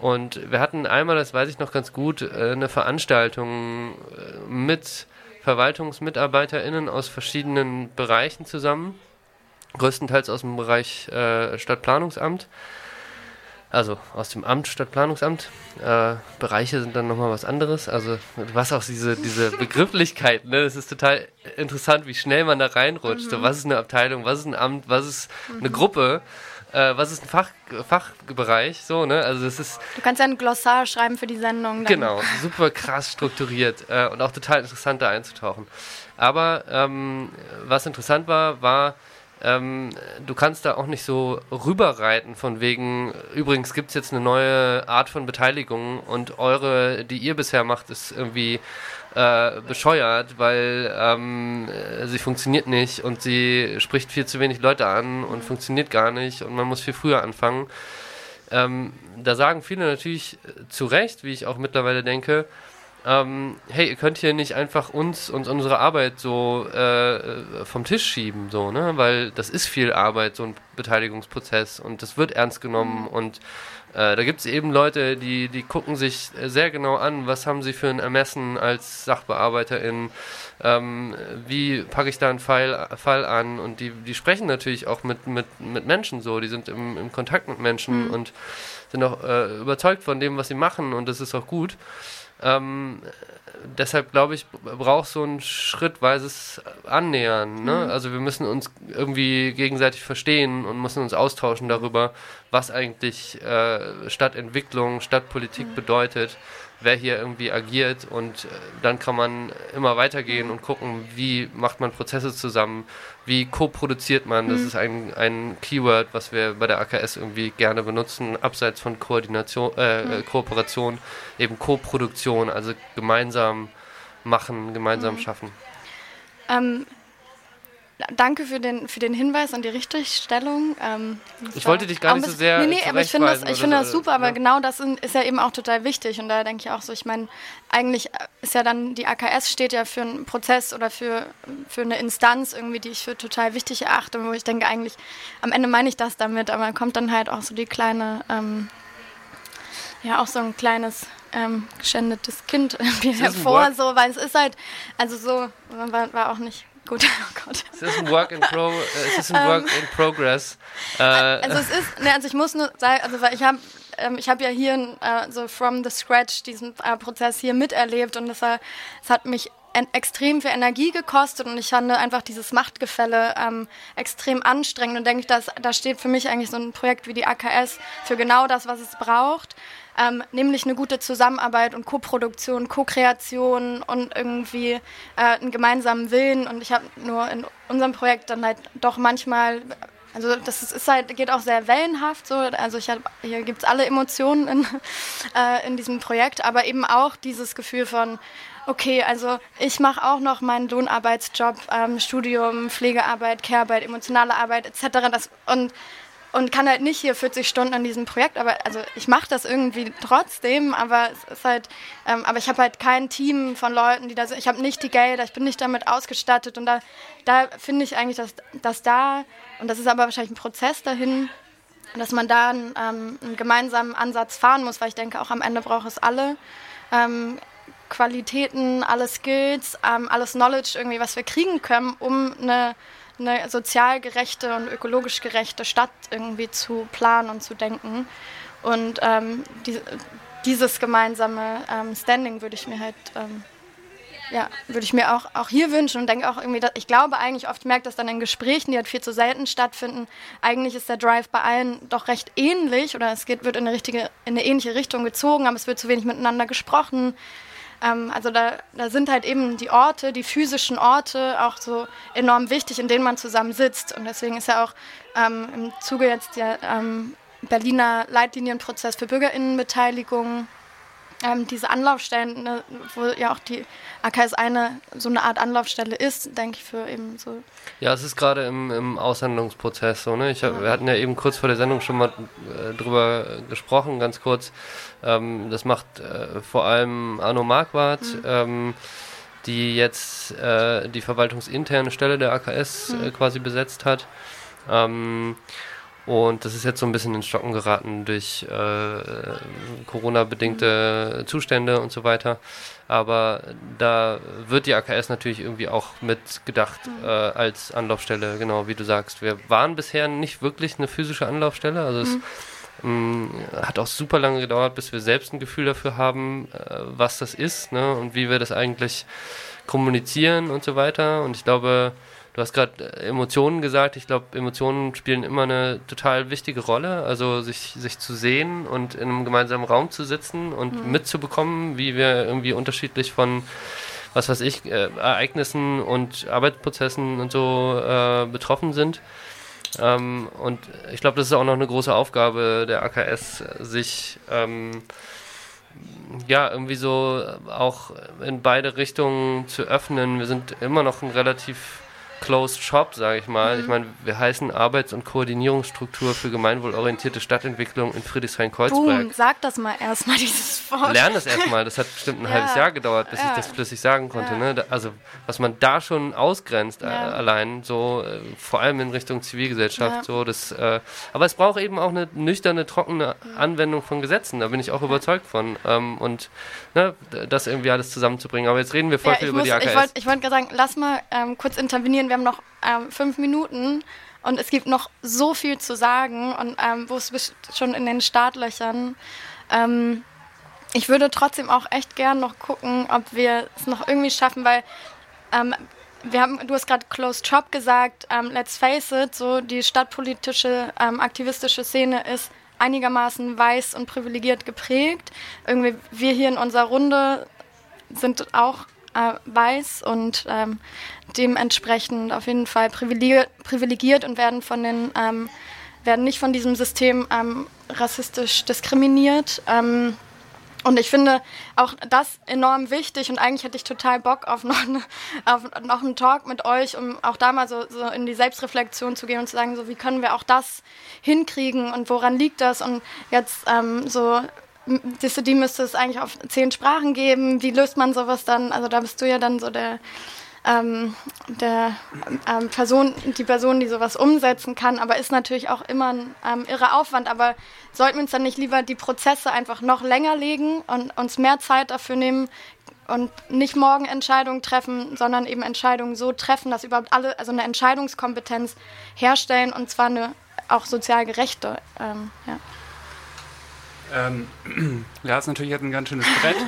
Und wir hatten einmal, das weiß ich noch ganz gut, äh, eine Veranstaltung äh, mit VerwaltungsmitarbeiterInnen aus verschiedenen Bereichen zusammen größtenteils aus dem Bereich äh, Stadtplanungsamt, also aus dem Amt Stadtplanungsamt. Äh, Bereiche sind dann nochmal was anderes. Also was auch diese, diese Begrifflichkeit, ne? Das ist total interessant, wie schnell man da reinrutscht. Mhm. So, was ist eine Abteilung, was ist ein Amt, was ist mhm. eine Gruppe? Äh, was ist ein Fach, Fachbereich, so, ne? Also das ist.
Du kannst ja ein Glossar schreiben für die Sendung. Dann.
Genau, super krass strukturiert äh, und auch total interessant da einzutauchen. Aber ähm, was interessant war, war, ähm, du kannst da auch nicht so rüberreiten von wegen, übrigens gibt es jetzt eine neue Art von Beteiligung und eure, die ihr bisher macht, ist irgendwie äh, bescheuert, weil ähm, sie funktioniert nicht und sie spricht viel zu wenig Leute an und funktioniert gar nicht und man muss viel früher anfangen. Ähm, da sagen viele natürlich zu Recht, wie ich auch mittlerweile denke, ähm, hey, ihr könnt hier nicht einfach uns und unsere Arbeit so äh, vom Tisch schieben, so, ne? Weil das ist viel Arbeit, so ein Beteiligungsprozess und das wird ernst genommen mhm. und äh, da gibt es eben Leute, die, die gucken sich sehr genau an, was haben sie für ein Ermessen als Sachbearbeiterin, ähm, wie packe ich da einen Fall, Fall an und die, die sprechen natürlich auch mit, mit, mit Menschen so, die sind im, im Kontakt mit Menschen mhm. und sind auch äh, überzeugt von dem, was sie machen und das ist auch gut. Ähm, deshalb glaube ich, braucht so ein schrittweises Annähern. Ne? Mhm. Also wir müssen uns irgendwie gegenseitig verstehen und müssen uns austauschen darüber, was eigentlich äh, Stadtentwicklung, Stadtpolitik mhm. bedeutet wer hier irgendwie agiert und äh, dann kann man immer weitergehen und gucken, wie macht man Prozesse zusammen, wie co-produziert man, das mhm. ist ein, ein Keyword, was wir bei der AKS irgendwie gerne benutzen, abseits von Koordination, äh, mhm. Kooperation, eben Co-Produktion, also gemeinsam machen, gemeinsam mhm. schaffen.
Ähm, Danke für den, für den Hinweis und die Richtigstellung. Ähm,
ich wollte dich gar nicht so sehr.
Nee, nee, aber ich finde das, ich find das super, aber ja. genau das ist ja eben auch total wichtig. Und da denke ich auch so, ich meine, eigentlich ist ja dann, die AKS steht ja für einen Prozess oder für, für eine Instanz irgendwie, die ich für total wichtig erachte, wo ich denke, eigentlich, am Ende meine ich das damit, aber kommt dann halt auch so die kleine, ähm, ja, auch so ein kleines ähm, geschändetes Kind irgendwie hervor, so, weil es ist halt, also so, war, war auch nicht Gut, oh Gott.
Es ist ein Work in, Pro, äh, es ist ein Work ähm, in Progress.
Äh, also es ist, ne, also ich muss nur sagen, also weil ich habe ähm, ich habe ja hier äh, so from the scratch diesen äh, Prozess hier miterlebt und es, äh, es hat mich extrem viel Energie gekostet und ich fand einfach dieses Machtgefälle ähm, extrem anstrengend und denke, dass da steht für mich eigentlich so ein Projekt wie die AKS für genau das, was es braucht ähm, nämlich eine gute Zusammenarbeit und Koproduktion, Co-Kreation und irgendwie äh, einen gemeinsamen Willen. Und ich habe nur in unserem Projekt dann halt doch manchmal also das ist, halt, geht auch sehr wellenhaft so. Also ich hab, hier gibt es alle Emotionen in, äh, in diesem Projekt, aber eben auch dieses Gefühl von, okay, also ich mache auch noch meinen Lohnarbeitsjob, ähm, Studium, Pflegearbeit, Care-Arbeit, emotionale Arbeit etc. Das, und und kann halt nicht hier 40 Stunden an diesem Projekt, aber also ich mache das irgendwie trotzdem, aber es ist halt, ähm, aber ich habe halt kein Team von Leuten, die da sind. Ich habe nicht die Gelder, ich bin nicht damit ausgestattet und da, da finde ich eigentlich, dass, dass da, und das ist aber wahrscheinlich ein Prozess dahin, dass man da einen, ähm, einen gemeinsamen Ansatz fahren muss, weil ich denke, auch am Ende braucht es alle. Ähm, Qualitäten, alle Skills, ähm, alles Knowledge irgendwie, was wir kriegen können, um eine eine sozial gerechte und ökologisch gerechte Stadt irgendwie zu planen und zu denken. Und ähm, die, dieses gemeinsame ähm, Standing würde ich mir halt, ähm, ja, würde ich mir auch, auch hier wünschen und denke auch irgendwie, dass, ich glaube eigentlich oft merkt das dann in Gesprächen, die halt viel zu selten stattfinden. Eigentlich ist der Drive bei allen doch recht ähnlich oder es geht, wird in eine, richtige, in eine ähnliche Richtung gezogen, aber es wird zu wenig miteinander gesprochen. Ähm, also da, da sind halt eben die Orte, die physischen Orte auch so enorm wichtig, in denen man zusammen sitzt. Und deswegen ist ja auch ähm, im Zuge jetzt der ähm, Berliner Leitlinienprozess für Bürgerinnenbeteiligung ähm, diese Anlaufstellen, ne, wo ja auch die AKS eine so eine Art Anlaufstelle ist, denke ich, für eben so.
Ja, es ist gerade im, im Aushandlungsprozess so. Ne? Ich hab, ja. Wir hatten ja eben kurz vor der Sendung schon mal äh, drüber gesprochen, ganz kurz. Ähm, das macht äh, vor allem Arno Marquardt, mhm. ähm, die jetzt äh, die verwaltungsinterne Stelle der AKS mhm. Äh, quasi besetzt hat. Ähm, und das ist jetzt so ein bisschen ins Stocken geraten durch äh, Corona-bedingte Zustände und so weiter. Aber da wird die AKS natürlich irgendwie auch mitgedacht mhm. äh, als Anlaufstelle, genau wie du sagst. Wir waren bisher nicht wirklich eine physische Anlaufstelle. Also es mhm. mh, hat auch super lange gedauert, bis wir selbst ein Gefühl dafür haben, äh, was das ist ne, und wie wir das eigentlich kommunizieren und so weiter. Und ich glaube, Du hast gerade äh, Emotionen gesagt. Ich glaube, Emotionen spielen immer eine total wichtige Rolle. Also sich, sich zu sehen und in einem gemeinsamen Raum zu sitzen und mhm. mitzubekommen, wie wir irgendwie unterschiedlich von, was weiß ich, äh, Ereignissen und Arbeitsprozessen und so äh, betroffen sind. Ähm, und ich glaube, das ist auch noch eine große Aufgabe der AKS, sich ähm, ja, irgendwie so auch in beide Richtungen zu öffnen. Wir sind immer noch ein relativ Closed Shop, sage ich mal. Mhm. Ich meine, wir heißen Arbeits- und Koordinierungsstruktur für gemeinwohlorientierte Stadtentwicklung in Friedrichshain-Kreuzberg. Boom,
sag das mal erstmal, dieses Wort.
Lern das erstmal. Das hat bestimmt ein ja. halbes Jahr gedauert, bis ja. ich das flüssig sagen konnte. Ja. Ne? Also, was man da schon ausgrenzt, äh, allein, so, äh, vor allem in Richtung Zivilgesellschaft, so, das, äh, aber es braucht eben auch eine nüchterne, trockene Anwendung von Gesetzen. Da bin ich auch überzeugt von. Ähm, und ne, das irgendwie alles zusammenzubringen. Aber jetzt reden wir voll viel über muss, die AKS.
Ich wollte wollt gerade sagen, lass mal ähm, kurz intervenieren. Wir haben noch ähm, fünf Minuten und es gibt noch so viel zu sagen und ähm, wo es schon in den Startlöchern. Ähm, ich würde trotzdem auch echt gern noch gucken, ob wir es noch irgendwie schaffen, weil ähm, wir haben, du hast gerade Closed Shop gesagt, ähm, let's face it, so die stadtpolitische, aktivistische Szene ist einigermaßen weiß und privilegiert geprägt. Irgendwie wir hier in unserer Runde sind auch äh, weiß und ähm, dementsprechend auf jeden Fall privilegiert, privilegiert und werden von den ähm, werden nicht von diesem System ähm, rassistisch diskriminiert. Ähm, und ich finde auch das enorm wichtig und eigentlich hätte ich total Bock auf noch, eine, auf noch einen Talk mit euch, um auch da mal so, so, in die Selbstreflexion zu gehen und zu sagen, so wie können wir auch das hinkriegen und woran liegt das und jetzt ähm, so die müsste es eigentlich auf zehn Sprachen geben. Wie löst man sowas dann? Also da bist du ja dann so der ähm, der ähm, Person, die Person, die sowas umsetzen kann, aber ist natürlich auch immer ein ähm, irrer Aufwand. Aber sollten wir uns dann nicht lieber die Prozesse einfach noch länger legen und uns mehr Zeit dafür nehmen und nicht morgen Entscheidungen treffen, sondern eben Entscheidungen so treffen, dass überhaupt alle, also eine Entscheidungskompetenz herstellen und zwar eine auch sozial gerechte. Ähm, ja.
Ähm, ja, ist natürlich jetzt ein ganz schönes Brett.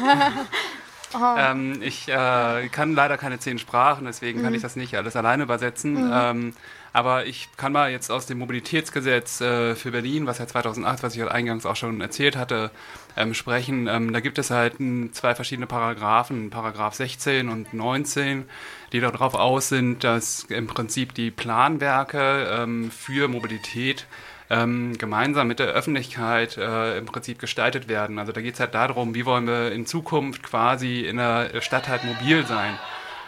Oh. Ähm, ich äh, kann leider keine zehn Sprachen, deswegen mhm. kann ich das nicht alles alleine übersetzen. Mhm. Ähm, aber ich kann mal jetzt aus dem Mobilitätsgesetz äh, für Berlin, was ja 2008, was ich halt eingangs auch schon erzählt hatte, ähm, sprechen. Ähm, da gibt es halt zwei verschiedene Paragraphen, Paragraph 16 und 19, die darauf aus sind, dass im Prinzip die Planwerke ähm, für Mobilität ähm, gemeinsam mit der Öffentlichkeit äh, im Prinzip gestaltet werden. Also da geht es halt darum, wie wollen wir in Zukunft quasi in der Stadt halt mobil sein.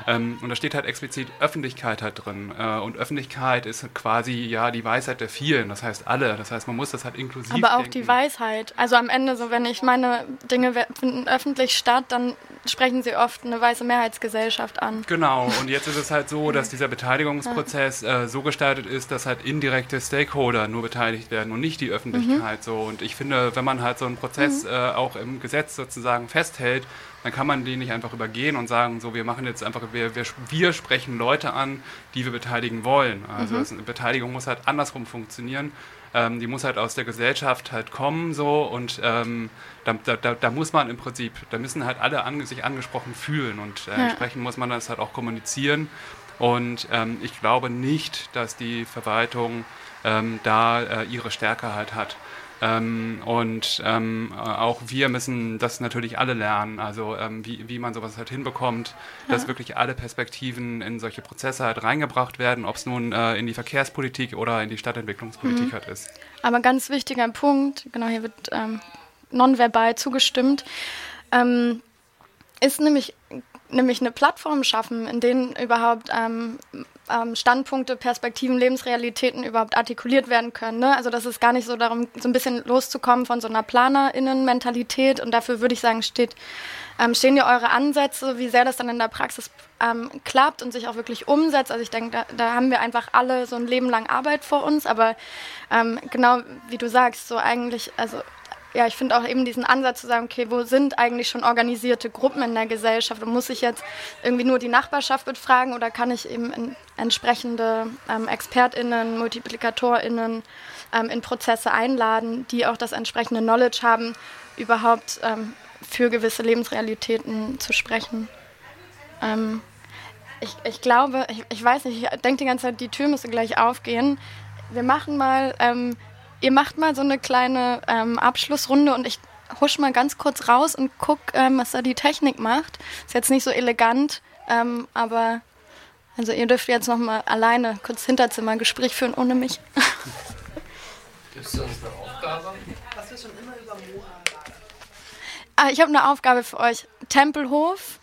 Ähm, und da steht halt explizit Öffentlichkeit halt drin. Äh, und Öffentlichkeit ist quasi ja die Weisheit der vielen, das heißt alle. Das heißt, man muss das halt inklusiv.
Aber auch
denken.
die Weisheit. Also am Ende, so wenn ich meine Dinge finden öffentlich statt, dann sprechen sie oft eine weiße Mehrheitsgesellschaft an.
Genau, und jetzt ist es halt so, dass dieser Beteiligungsprozess äh, so gestaltet ist, dass halt indirekte Stakeholder nur beteiligt werden und nicht die Öffentlichkeit mhm. so. Und ich finde, wenn man halt so einen Prozess mhm. äh, auch im Gesetz sozusagen festhält, dann kann man den nicht einfach übergehen und sagen, so wir machen jetzt einfach, wir, wir, wir sprechen Leute an, die wir beteiligen wollen. Also mhm. Beteiligung muss halt andersrum funktionieren. Ähm, die muss halt aus der Gesellschaft halt kommen so und ähm, da, da, da, muss man im Prinzip, da müssen halt alle an, sich angesprochen fühlen und äh, ja. entsprechend muss man das halt auch kommunizieren. Und ähm, ich glaube nicht, dass die Verwaltung ähm, da äh, ihre Stärke halt hat. Ähm, und ähm, auch wir müssen das natürlich alle lernen, also ähm, wie, wie man sowas halt hinbekommt, ja. dass wirklich alle Perspektiven in solche Prozesse halt reingebracht werden, ob es nun äh, in die Verkehrspolitik oder in die Stadtentwicklungspolitik mhm. halt ist.
Aber ganz wichtiger Punkt, genau hier wird ähm, nonverbal zugestimmt. ähm, ist nämlich, nämlich eine Plattform schaffen, in denen überhaupt ähm, ähm, Standpunkte, Perspektiven, Lebensrealitäten überhaupt artikuliert werden können. Ne? Also das ist gar nicht so darum, so ein bisschen loszukommen von so einer PlanerInnen-Mentalität und dafür würde ich sagen, steht, ähm, stehen ja eure Ansätze, wie sehr das dann in der Praxis ähm, klappt und sich auch wirklich umsetzt. Also ich denke, da, da, haben wir einfach alle so ein Leben lang Arbeit vor uns, aber ähm, genau wie du sagst, so eigentlich, also ja, ich finde auch eben diesen Ansatz zu sagen, okay, wo sind eigentlich schon organisierte Gruppen in der Gesellschaft? Und muss ich jetzt irgendwie nur die Nachbarschaft befragen oder kann ich eben entsprechende ähm, ExpertInnen, MultiplikatorInnen ähm, in Prozesse einladen, die auch das entsprechende Knowledge haben, überhaupt ähm, für gewisse Lebensrealitäten zu sprechen? Ähm, ich, ich glaube, ich, ich weiß nicht, ich denke die ganze Zeit, die Tür müsste gleich aufgehen. Wir machen mal ähm, ihr macht mal so eine kleine ähm, Abschlussrunde und ich husch mal ganz kurz raus und guck, ähm, was da die Technik macht. Ist jetzt nicht so elegant, ähm, aber also ihr dürft jetzt noch mal alleine kurz Hinterzimmergespräch führen ohne mich. Gibst du uns eine Aufgabe? Was wir schon immer über Moa Ah, ich habe eine Aufgabe für euch. Tempelhof,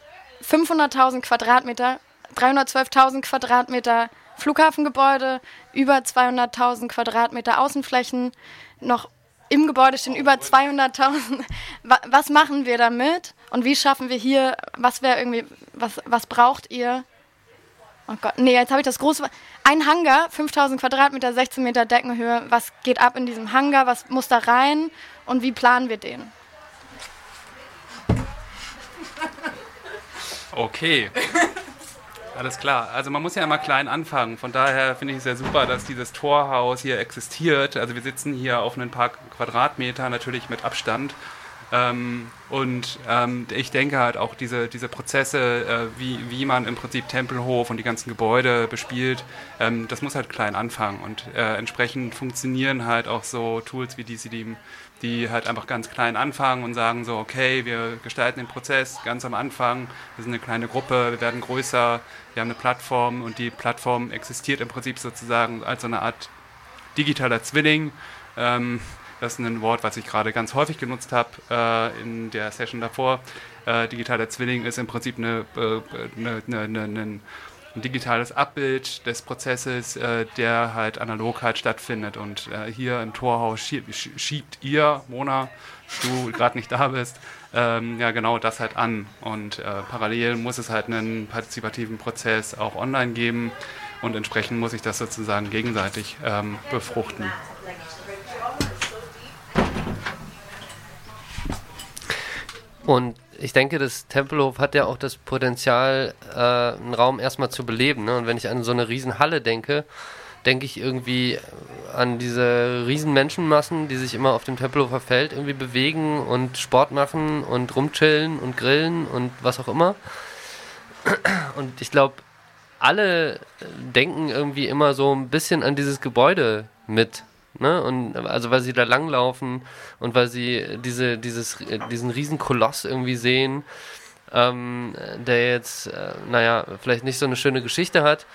500.000 Quadratmeter, 312.000 Quadratmeter Flughafengebäude, über 200.000 Quadratmeter Außenflächen, noch im Gebäude stehen über 200.000. Was machen wir damit? Und wie schaffen wir hier, was wäre irgendwie, was, was braucht ihr? Oh Gott, nee, jetzt habe ich das große. Ein Hangar, 5000 Quadratmeter, 16 Meter Deckenhöhe. Was geht ab in diesem Hangar? Was muss da rein? Und wie planen wir den?
Okay. Alles klar. Also man muss ja immer klein anfangen. Von daher finde ich es sehr super, dass dieses Torhaus hier existiert. Also wir sitzen hier auf ein paar Quadratmeter, natürlich mit Abstand. Ähm, und ähm, ich denke halt auch diese, diese Prozesse, äh, wie, wie man im Prinzip Tempelhof und die ganzen Gebäude bespielt, ähm, das muss halt klein anfangen. Und äh, entsprechend funktionieren halt auch so Tools wie DCD die halt einfach ganz klein anfangen und sagen so, okay, wir gestalten den Prozess ganz am Anfang, wir sind eine kleine Gruppe, wir werden größer, wir haben eine Plattform und die Plattform existiert im Prinzip sozusagen als so eine Art digitaler Zwilling. Ähm, das ist ein Wort, was ich gerade ganz häufig genutzt habe äh, in der Session davor. Äh, digitaler Zwilling ist im Prinzip eine, äh, eine, eine, eine ein digitales Abbild des Prozesses, äh, der halt analog halt stattfindet. Und äh, hier im Torhaus schiebt, schiebt ihr, Mona, du gerade nicht da bist, ähm, ja genau das halt an. Und äh, parallel muss es halt einen partizipativen Prozess auch online geben und entsprechend muss ich das sozusagen gegenseitig ähm, befruchten.
Und ich denke, das Tempelhof hat ja auch das Potenzial, äh, einen Raum erstmal zu beleben. Ne? Und wenn ich an so eine Riesenhalle denke, denke ich irgendwie an diese riesen Menschenmassen, die sich immer auf dem Tempelhofer Feld irgendwie bewegen und Sport machen und rumchillen und grillen und was auch immer. Und ich glaube, alle denken irgendwie immer so ein bisschen an dieses Gebäude mit. Ne? Und also weil sie da langlaufen und weil sie diese, dieses, diesen riesen Koloss irgendwie sehen, ähm, der jetzt, äh, naja, vielleicht nicht so eine schöne Geschichte hat.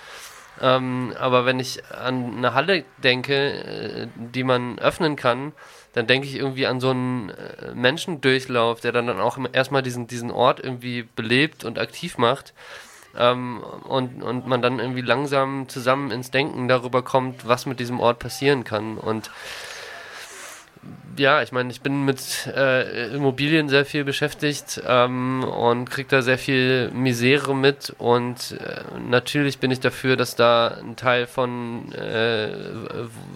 Ähm, aber wenn ich an eine Halle denke, äh, die man öffnen kann, dann denke ich irgendwie an so einen äh, Menschendurchlauf, der dann, dann auch erstmal diesen, diesen Ort irgendwie belebt und aktiv macht ähm, und, und man dann irgendwie langsam zusammen ins Denken darüber kommt, was mit diesem Ort passieren kann. Und ja, ich meine, ich bin mit äh, Immobilien sehr viel beschäftigt ähm, und kriege da sehr viel Misere mit und äh, natürlich bin ich dafür, dass da ein Teil von äh,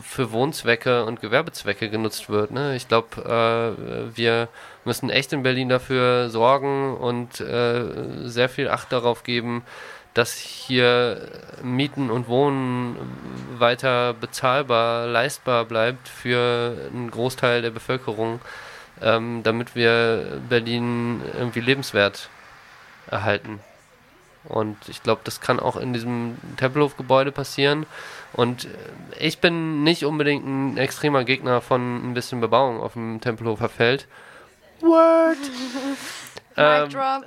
für Wohnzwecke und Gewerbezwecke genutzt wird. Ne? Ich glaube, äh, wir müssen echt in Berlin dafür sorgen und äh, sehr viel Acht darauf geben, dass hier Mieten und Wohnen weiter bezahlbar, leistbar bleibt für einen Großteil der Bevölkerung, ähm, damit wir Berlin irgendwie lebenswert erhalten. Und ich glaube, das kann auch in diesem Tempelhof-Gebäude passieren. Und ich bin nicht unbedingt ein extremer Gegner von ein bisschen Bebauung auf dem Tempelhofer Feld. Word! ähm, drop.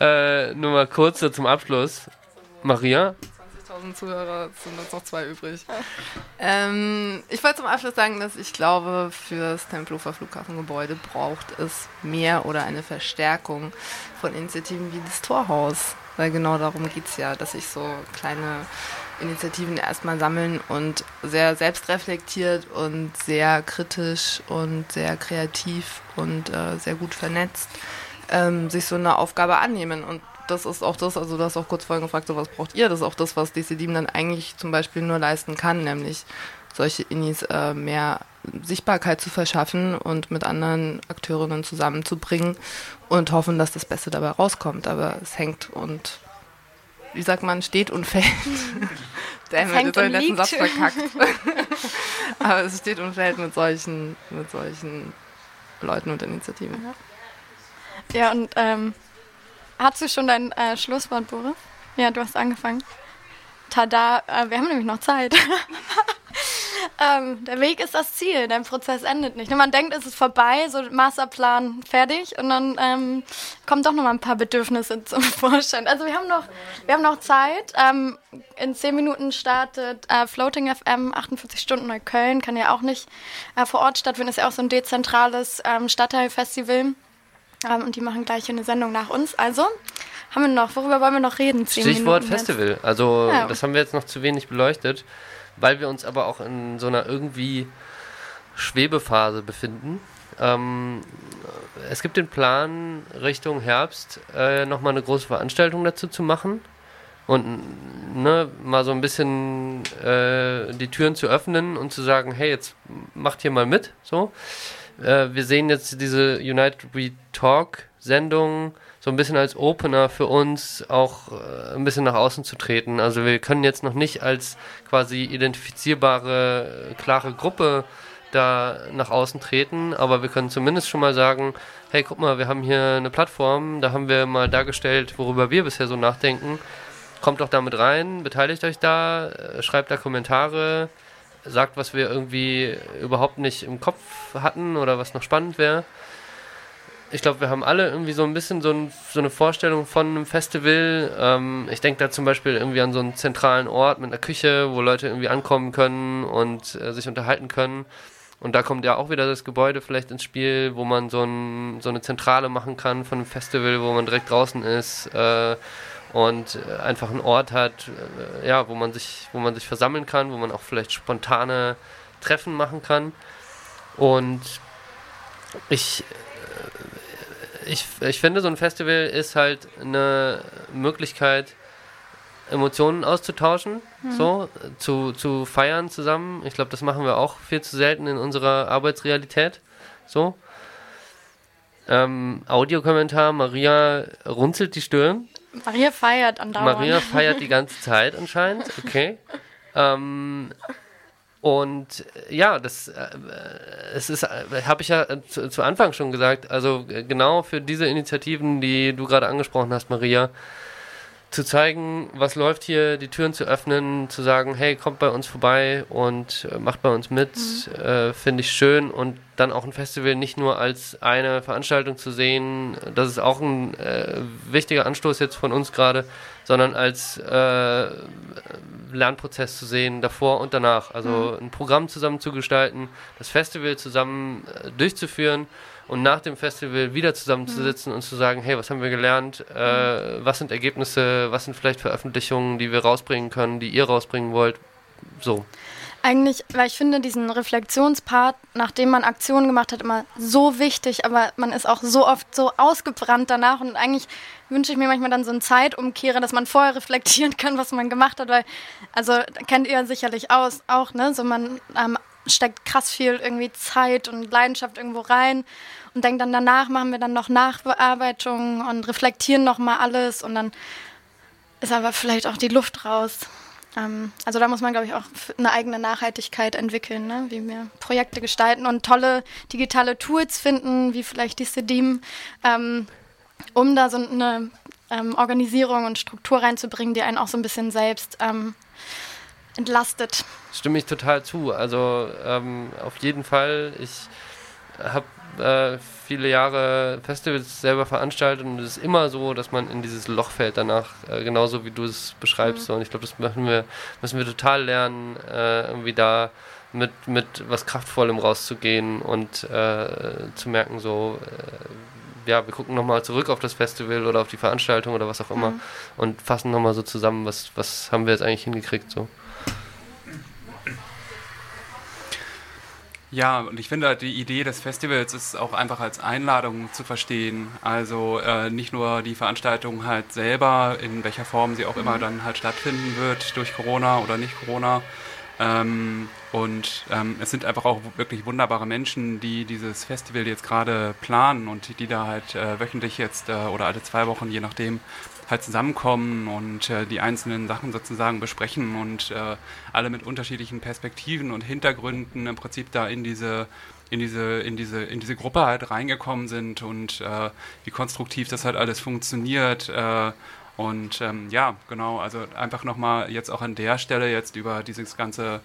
äh, nur mal kurz so zum Abschluss. Maria?
1000 Zuhörer, sind uns noch zwei übrig. Ähm, ich wollte zum Abschluss sagen, dass ich glaube, für das Tempelhofer Flughafengebäude braucht es mehr oder eine Verstärkung von Initiativen wie das Torhaus. Weil genau darum geht es ja, dass sich so kleine Initiativen erstmal sammeln und sehr selbstreflektiert und sehr kritisch und sehr kreativ und äh, sehr gut vernetzt ähm, sich so eine Aufgabe annehmen. Und das ist auch das, also du hast auch kurz vorhin gefragt, so was braucht ihr? Das ist auch das, was DC7 dann eigentlich zum Beispiel nur leisten kann, nämlich solche Innis äh, mehr Sichtbarkeit zu verschaffen und mit anderen Akteurinnen zusammenzubringen und hoffen, dass das Beste dabei rauskommt. Aber es hängt und wie sagt man, steht und fällt. Damn, habe ich den letzten Satz verkackt. Aber es steht und fällt mit solchen, mit solchen Leuten und Initiativen.
Ja, und ähm, hast du schon dein äh, Schlusswort, Boris? Ja, du hast angefangen. Tada, äh, wir haben nämlich noch Zeit. ähm, der Weg ist das Ziel, dein Prozess endet nicht. Man denkt, es ist vorbei, so Masterplan fertig und dann ähm, kommen doch noch mal ein paar Bedürfnisse zum Vorschein. Also wir haben noch, wir haben noch Zeit. Ähm, in zehn Minuten startet äh, Floating FM 48 Stunden Neukölln, kann ja auch nicht äh, vor Ort stattfinden, ist ja auch so ein dezentrales ähm, Stadtteilfestival. Ähm, und die machen gleich eine Sendung nach uns. Also haben wir noch, worüber wollen wir noch reden?
Stichwort Festival. Also ja. das haben wir jetzt noch zu wenig beleuchtet weil wir uns aber auch in so einer irgendwie Schwebephase befinden. Ähm, es gibt den Plan, Richtung Herbst äh, nochmal eine große Veranstaltung dazu zu machen und ne, mal so ein bisschen äh, die Türen zu öffnen und zu sagen, hey, jetzt macht hier mal mit. So, äh, wir sehen jetzt diese United We Talk Sendung so ein bisschen als Opener für uns auch äh, ein bisschen nach außen zu treten. Also wir können jetzt noch nicht als quasi identifizierbare, äh, klare Gruppe da nach außen treten, aber wir können zumindest schon mal sagen, hey, guck mal, wir haben hier eine Plattform, da haben wir mal dargestellt, worüber wir bisher so nachdenken. Kommt doch damit rein, beteiligt euch da, äh, schreibt da Kommentare, sagt, was wir irgendwie überhaupt nicht im Kopf hatten oder was noch spannend wäre ich glaube, wir haben alle irgendwie so ein bisschen so, ein, so eine Vorstellung von einem Festival. Ähm, ich denke da zum Beispiel irgendwie an so einen zentralen Ort mit einer Küche, wo Leute irgendwie ankommen können und äh, sich unterhalten können. Und da kommt ja auch wieder das Gebäude vielleicht ins Spiel, wo man so, ein, so eine Zentrale machen kann von einem Festival, wo man direkt draußen ist äh, und äh, einfach einen Ort hat, äh, ja, wo man sich, wo man sich versammeln kann, wo man auch vielleicht spontane Treffen machen kann. Und ich ich, ich finde, so ein Festival ist halt eine Möglichkeit, Emotionen auszutauschen, mhm. so, zu, zu feiern zusammen. Ich glaube, das machen wir auch viel zu selten in unserer Arbeitsrealität. So. Ähm, Audiokommentar, Maria runzelt die Stirn.
Maria feiert andauernd.
Maria feiert die ganze Zeit anscheinend, okay. ähm, und äh, ja, das äh, es ist, äh, habe ich ja zu, zu, Anfang schon gesagt, also genau für diese Initiativen, die du gerade angesprochen hast, Maria, zu zeigen, was läuft hier, die Türen zu öffnen, zu sagen, hey, kommt bei uns vorbei und äh, macht bei uns mit, mhm. äh, finde ich schön und dann auch ein Festival nicht nur als eine Veranstaltung zu sehen, das ist auch ein äh, wichtiger Anstoß jetzt von uns gerade, sondern als äh, Lernprozess zu sehen, davor und danach. Also mhm. ein Programm zusammen zu gestalten, das Festival zusammen äh, durchzuführen und nach dem Festival wieder zusammenzusitzen mhm. und zu sagen, hey, was haben wir gelernt, äh, mhm. was sind Ergebnisse, was sind vielleicht Veröffentlichungen, die wir rausbringen können, die ihr rausbringen wollt, so.
Eigentlich, weil ich finde diesen Reflexionspart, nachdem man Aktionen gemacht hat, immer so wichtig, aber man ist auch so oft so ausgebrannt danach und eigentlich wünsche ich mir manchmal dann so einen Zeitumkehrer, dass man vorher reflektieren kann, was man gemacht hat, weil, also kennt ihr sicherlich aus, auch, ne, so man ähm, steckt krass viel irgendwie Zeit und Leidenschaft irgendwo rein und denkt dann danach machen wir dann noch Nachbearbeitung und reflektieren nochmal alles und dann ist aber vielleicht auch die Luft raus. Ähm, also da muss man, glaube ich, auch eine eigene Nachhaltigkeit entwickeln, ne? wie wir Projekte gestalten und tolle digitale Tools finden, wie vielleicht die Sedim, ähm, um da so eine ähm, Organisierung und Struktur reinzubringen, die einen auch so ein bisschen selbst ähm, entlastet.
Stimme ich total zu. Also ähm, auf jeden Fall. Ich habe äh, viele Jahre Festivals selber veranstaltet und es ist immer so, dass man in dieses Loch fällt danach, äh, genauso wie du es beschreibst. Mhm. Und ich glaube, das müssen wir, müssen wir total lernen, äh, irgendwie da mit, mit was Kraftvollem rauszugehen und äh, zu merken, so, äh, ja, wir gucken nochmal zurück auf das Festival oder auf die Veranstaltung oder was auch immer mhm. und fassen nochmal so zusammen, was, was haben wir jetzt eigentlich hingekriegt. So.
Ja, und ich finde, die Idee des Festivals ist auch einfach als Einladung zu verstehen. Also äh, nicht nur die Veranstaltung halt selber, in welcher Form sie auch immer dann halt stattfinden wird, durch Corona oder nicht Corona. Ähm, und ähm, es sind einfach auch wirklich wunderbare Menschen, die dieses Festival jetzt gerade planen und die da halt äh, wöchentlich jetzt äh, oder alle zwei Wochen, je nachdem, halt zusammenkommen und äh, die einzelnen Sachen sozusagen besprechen und äh, alle mit unterschiedlichen Perspektiven und Hintergründen im Prinzip da in diese in diese, in diese, in diese Gruppe halt reingekommen sind und äh, wie konstruktiv das halt alles funktioniert. Und ähm, ja, genau, also einfach nochmal jetzt auch an der Stelle jetzt über dieses ganze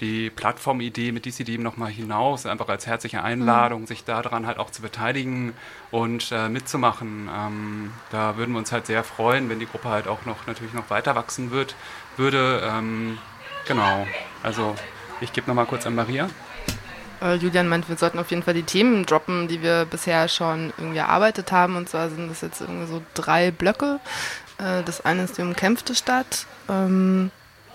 die Plattformidee mit DCD nochmal hinaus, einfach als herzliche Einladung, mhm. sich daran halt auch zu beteiligen und äh, mitzumachen. Ähm, da würden wir uns halt sehr freuen, wenn die Gruppe halt auch noch natürlich noch weiter wachsen wird, würde. Ähm, genau, also ich gebe nochmal kurz an Maria.
Äh, Julian meint, wir sollten auf jeden Fall die Themen droppen, die wir bisher schon irgendwie erarbeitet haben. Und zwar sind das jetzt irgendwie so drei Blöcke. Äh, das eine ist die umkämpfte Stadt. Ähm,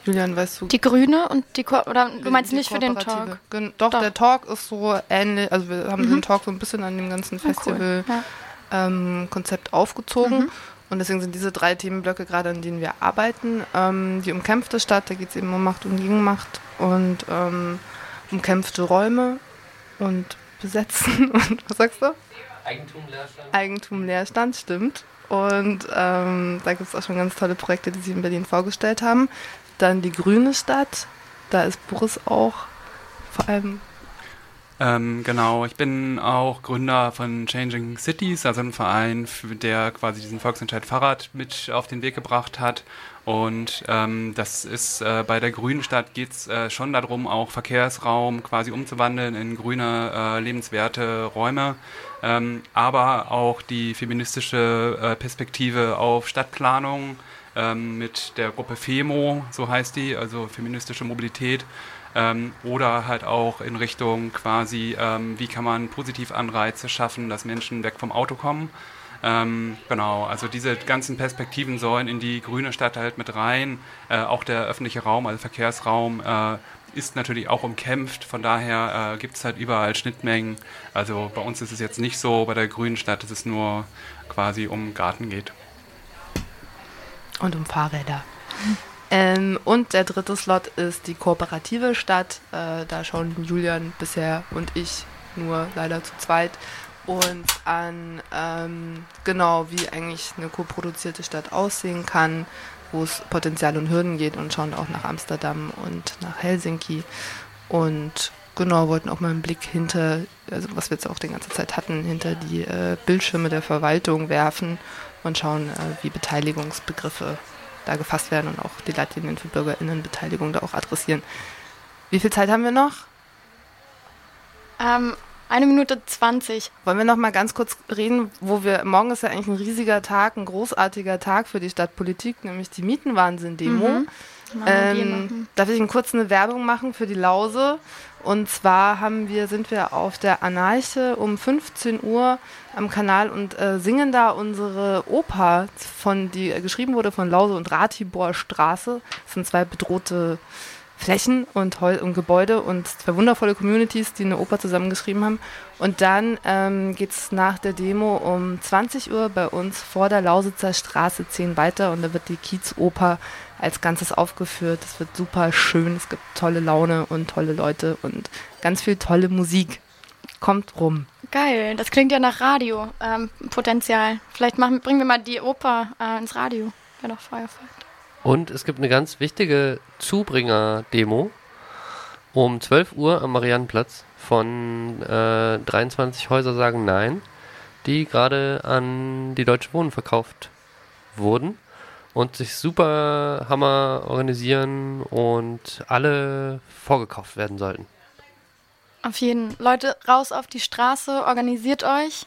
Julian, weißt du?
Die Grüne und die Ko oder du meinst nicht für den Talk?
Doch, Doch, der Talk ist so ähnlich, also wir haben mhm. den Talk so ein bisschen an dem ganzen Festival-Konzept ja, cool. ähm, aufgezogen. Mhm. Und deswegen sind diese drei Themenblöcke gerade, an denen wir arbeiten. Ähm, die umkämpfte Stadt, da geht es eben um Macht und Gegenmacht und ähm, umkämpfte Räume und Besetzen und was sagst du?
Eigentum, Leerstand.
Eigentum, Leerstand, stimmt. Und ähm, da gibt es auch schon ganz tolle Projekte, die sie in Berlin vorgestellt haben. Dann die Grüne Stadt, da ist Boris auch vor allem.
Ähm, genau, ich bin auch Gründer von Changing Cities, also ein Verein, der quasi diesen Volksentscheid Fahrrad mit auf den Weg gebracht hat. Und ähm, das ist äh, bei der Grünen Stadt geht es äh, schon darum, auch Verkehrsraum quasi umzuwandeln in grüne, äh, lebenswerte Räume, ähm, aber auch die feministische äh, Perspektive auf Stadtplanung ähm, mit der Gruppe FEMO, so heißt die, also feministische Mobilität, ähm, oder halt auch in Richtung quasi, ähm, wie kann man positiv Anreize schaffen, dass Menschen weg vom Auto kommen. Ähm, genau, also diese ganzen Perspektiven sollen in die grüne Stadt halt mit rein. Äh, auch der öffentliche Raum, also Verkehrsraum, äh, ist natürlich auch umkämpft. Von daher äh, gibt es halt überall Schnittmengen. Also bei uns ist es jetzt nicht so, bei der grünen Stadt, dass es nur quasi um Garten geht.
Und um Fahrräder. Ähm, und der dritte Slot ist die kooperative Stadt. Äh, da schauen Julian bisher und ich nur leider zu zweit uns an, ähm, genau wie eigentlich eine koproduzierte Stadt aussehen kann, wo es Potenzial und Hürden geht und schauen auch nach Amsterdam und nach Helsinki. Und genau, wollten auch mal einen Blick hinter, also was wir jetzt auch die ganze Zeit hatten, hinter die äh, Bildschirme der Verwaltung werfen und schauen, äh, wie Beteiligungsbegriffe da gefasst werden und auch die Leitlinien für BürgerInnenbeteiligung da auch adressieren. Wie viel Zeit haben wir noch?
Ähm, eine Minute zwanzig.
Wollen wir noch mal ganz kurz reden, wo wir, morgen ist ja eigentlich ein riesiger Tag, ein großartiger Tag für die Stadtpolitik, nämlich die Mietenwahnsinn-Demo. Mhm. Ähm, darf ich kurz eine Werbung machen für die Lause? Und zwar haben wir, sind wir auf der Anarche um 15 Uhr am Kanal und äh, singen da unsere Oper, von, die äh, geschrieben wurde von Lause und Ratibor Straße. Das sind zwei bedrohte Flächen und, Heu und Gebäude und zwei wundervolle Communities, die eine Oper zusammengeschrieben haben. Und dann ähm, geht es nach der Demo um 20 Uhr bei uns vor der Lausitzer Straße 10 weiter und da wird die Kiezoper als Ganzes aufgeführt. Es wird super schön, es gibt tolle Laune und tolle Leute und ganz viel tolle Musik. Kommt rum.
Geil, das klingt ja nach Radio-Potenzial. Ähm, Vielleicht machen, bringen wir mal die Oper äh, ins Radio. Wäre doch Feuerfall.
Und es gibt eine ganz wichtige Zubringer-Demo um 12 Uhr am Mariannenplatz von äh, 23 Häuser sagen Nein, die gerade an die Deutsche Wohnen verkauft wurden und sich super Hammer organisieren und alle vorgekauft werden sollten.
Auf jeden. Leute, raus auf die Straße, organisiert euch.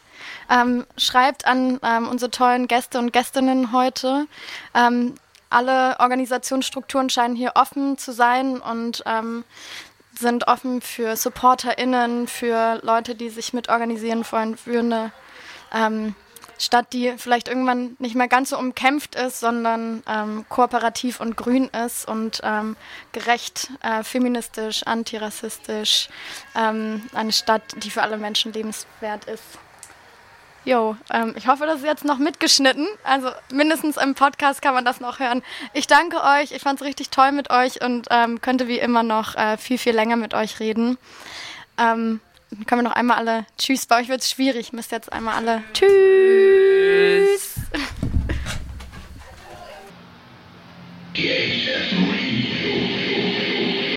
Ähm, schreibt an ähm, unsere tollen Gäste und Gästinnen heute. Ähm, alle Organisationsstrukturen scheinen hier offen zu sein und ähm, sind offen für SupporterInnen, für Leute, die sich mitorganisieren wollen, für eine ähm, Stadt, die vielleicht irgendwann nicht mehr ganz so umkämpft ist, sondern ähm, kooperativ und grün ist und ähm, gerecht, äh, feministisch, antirassistisch. Ähm, eine Stadt, die für alle Menschen lebenswert ist. Jo, ähm, ich hoffe, das ist jetzt noch mitgeschnitten. Also mindestens im Podcast kann man das noch hören. Ich danke euch. Ich fand es richtig toll mit euch und ähm, könnte wie immer noch äh, viel, viel länger mit euch reden. Ähm, können wir noch einmal alle Tschüss. Bei euch wird es schwierig. Müsst jetzt einmal alle Tschüss.
DHF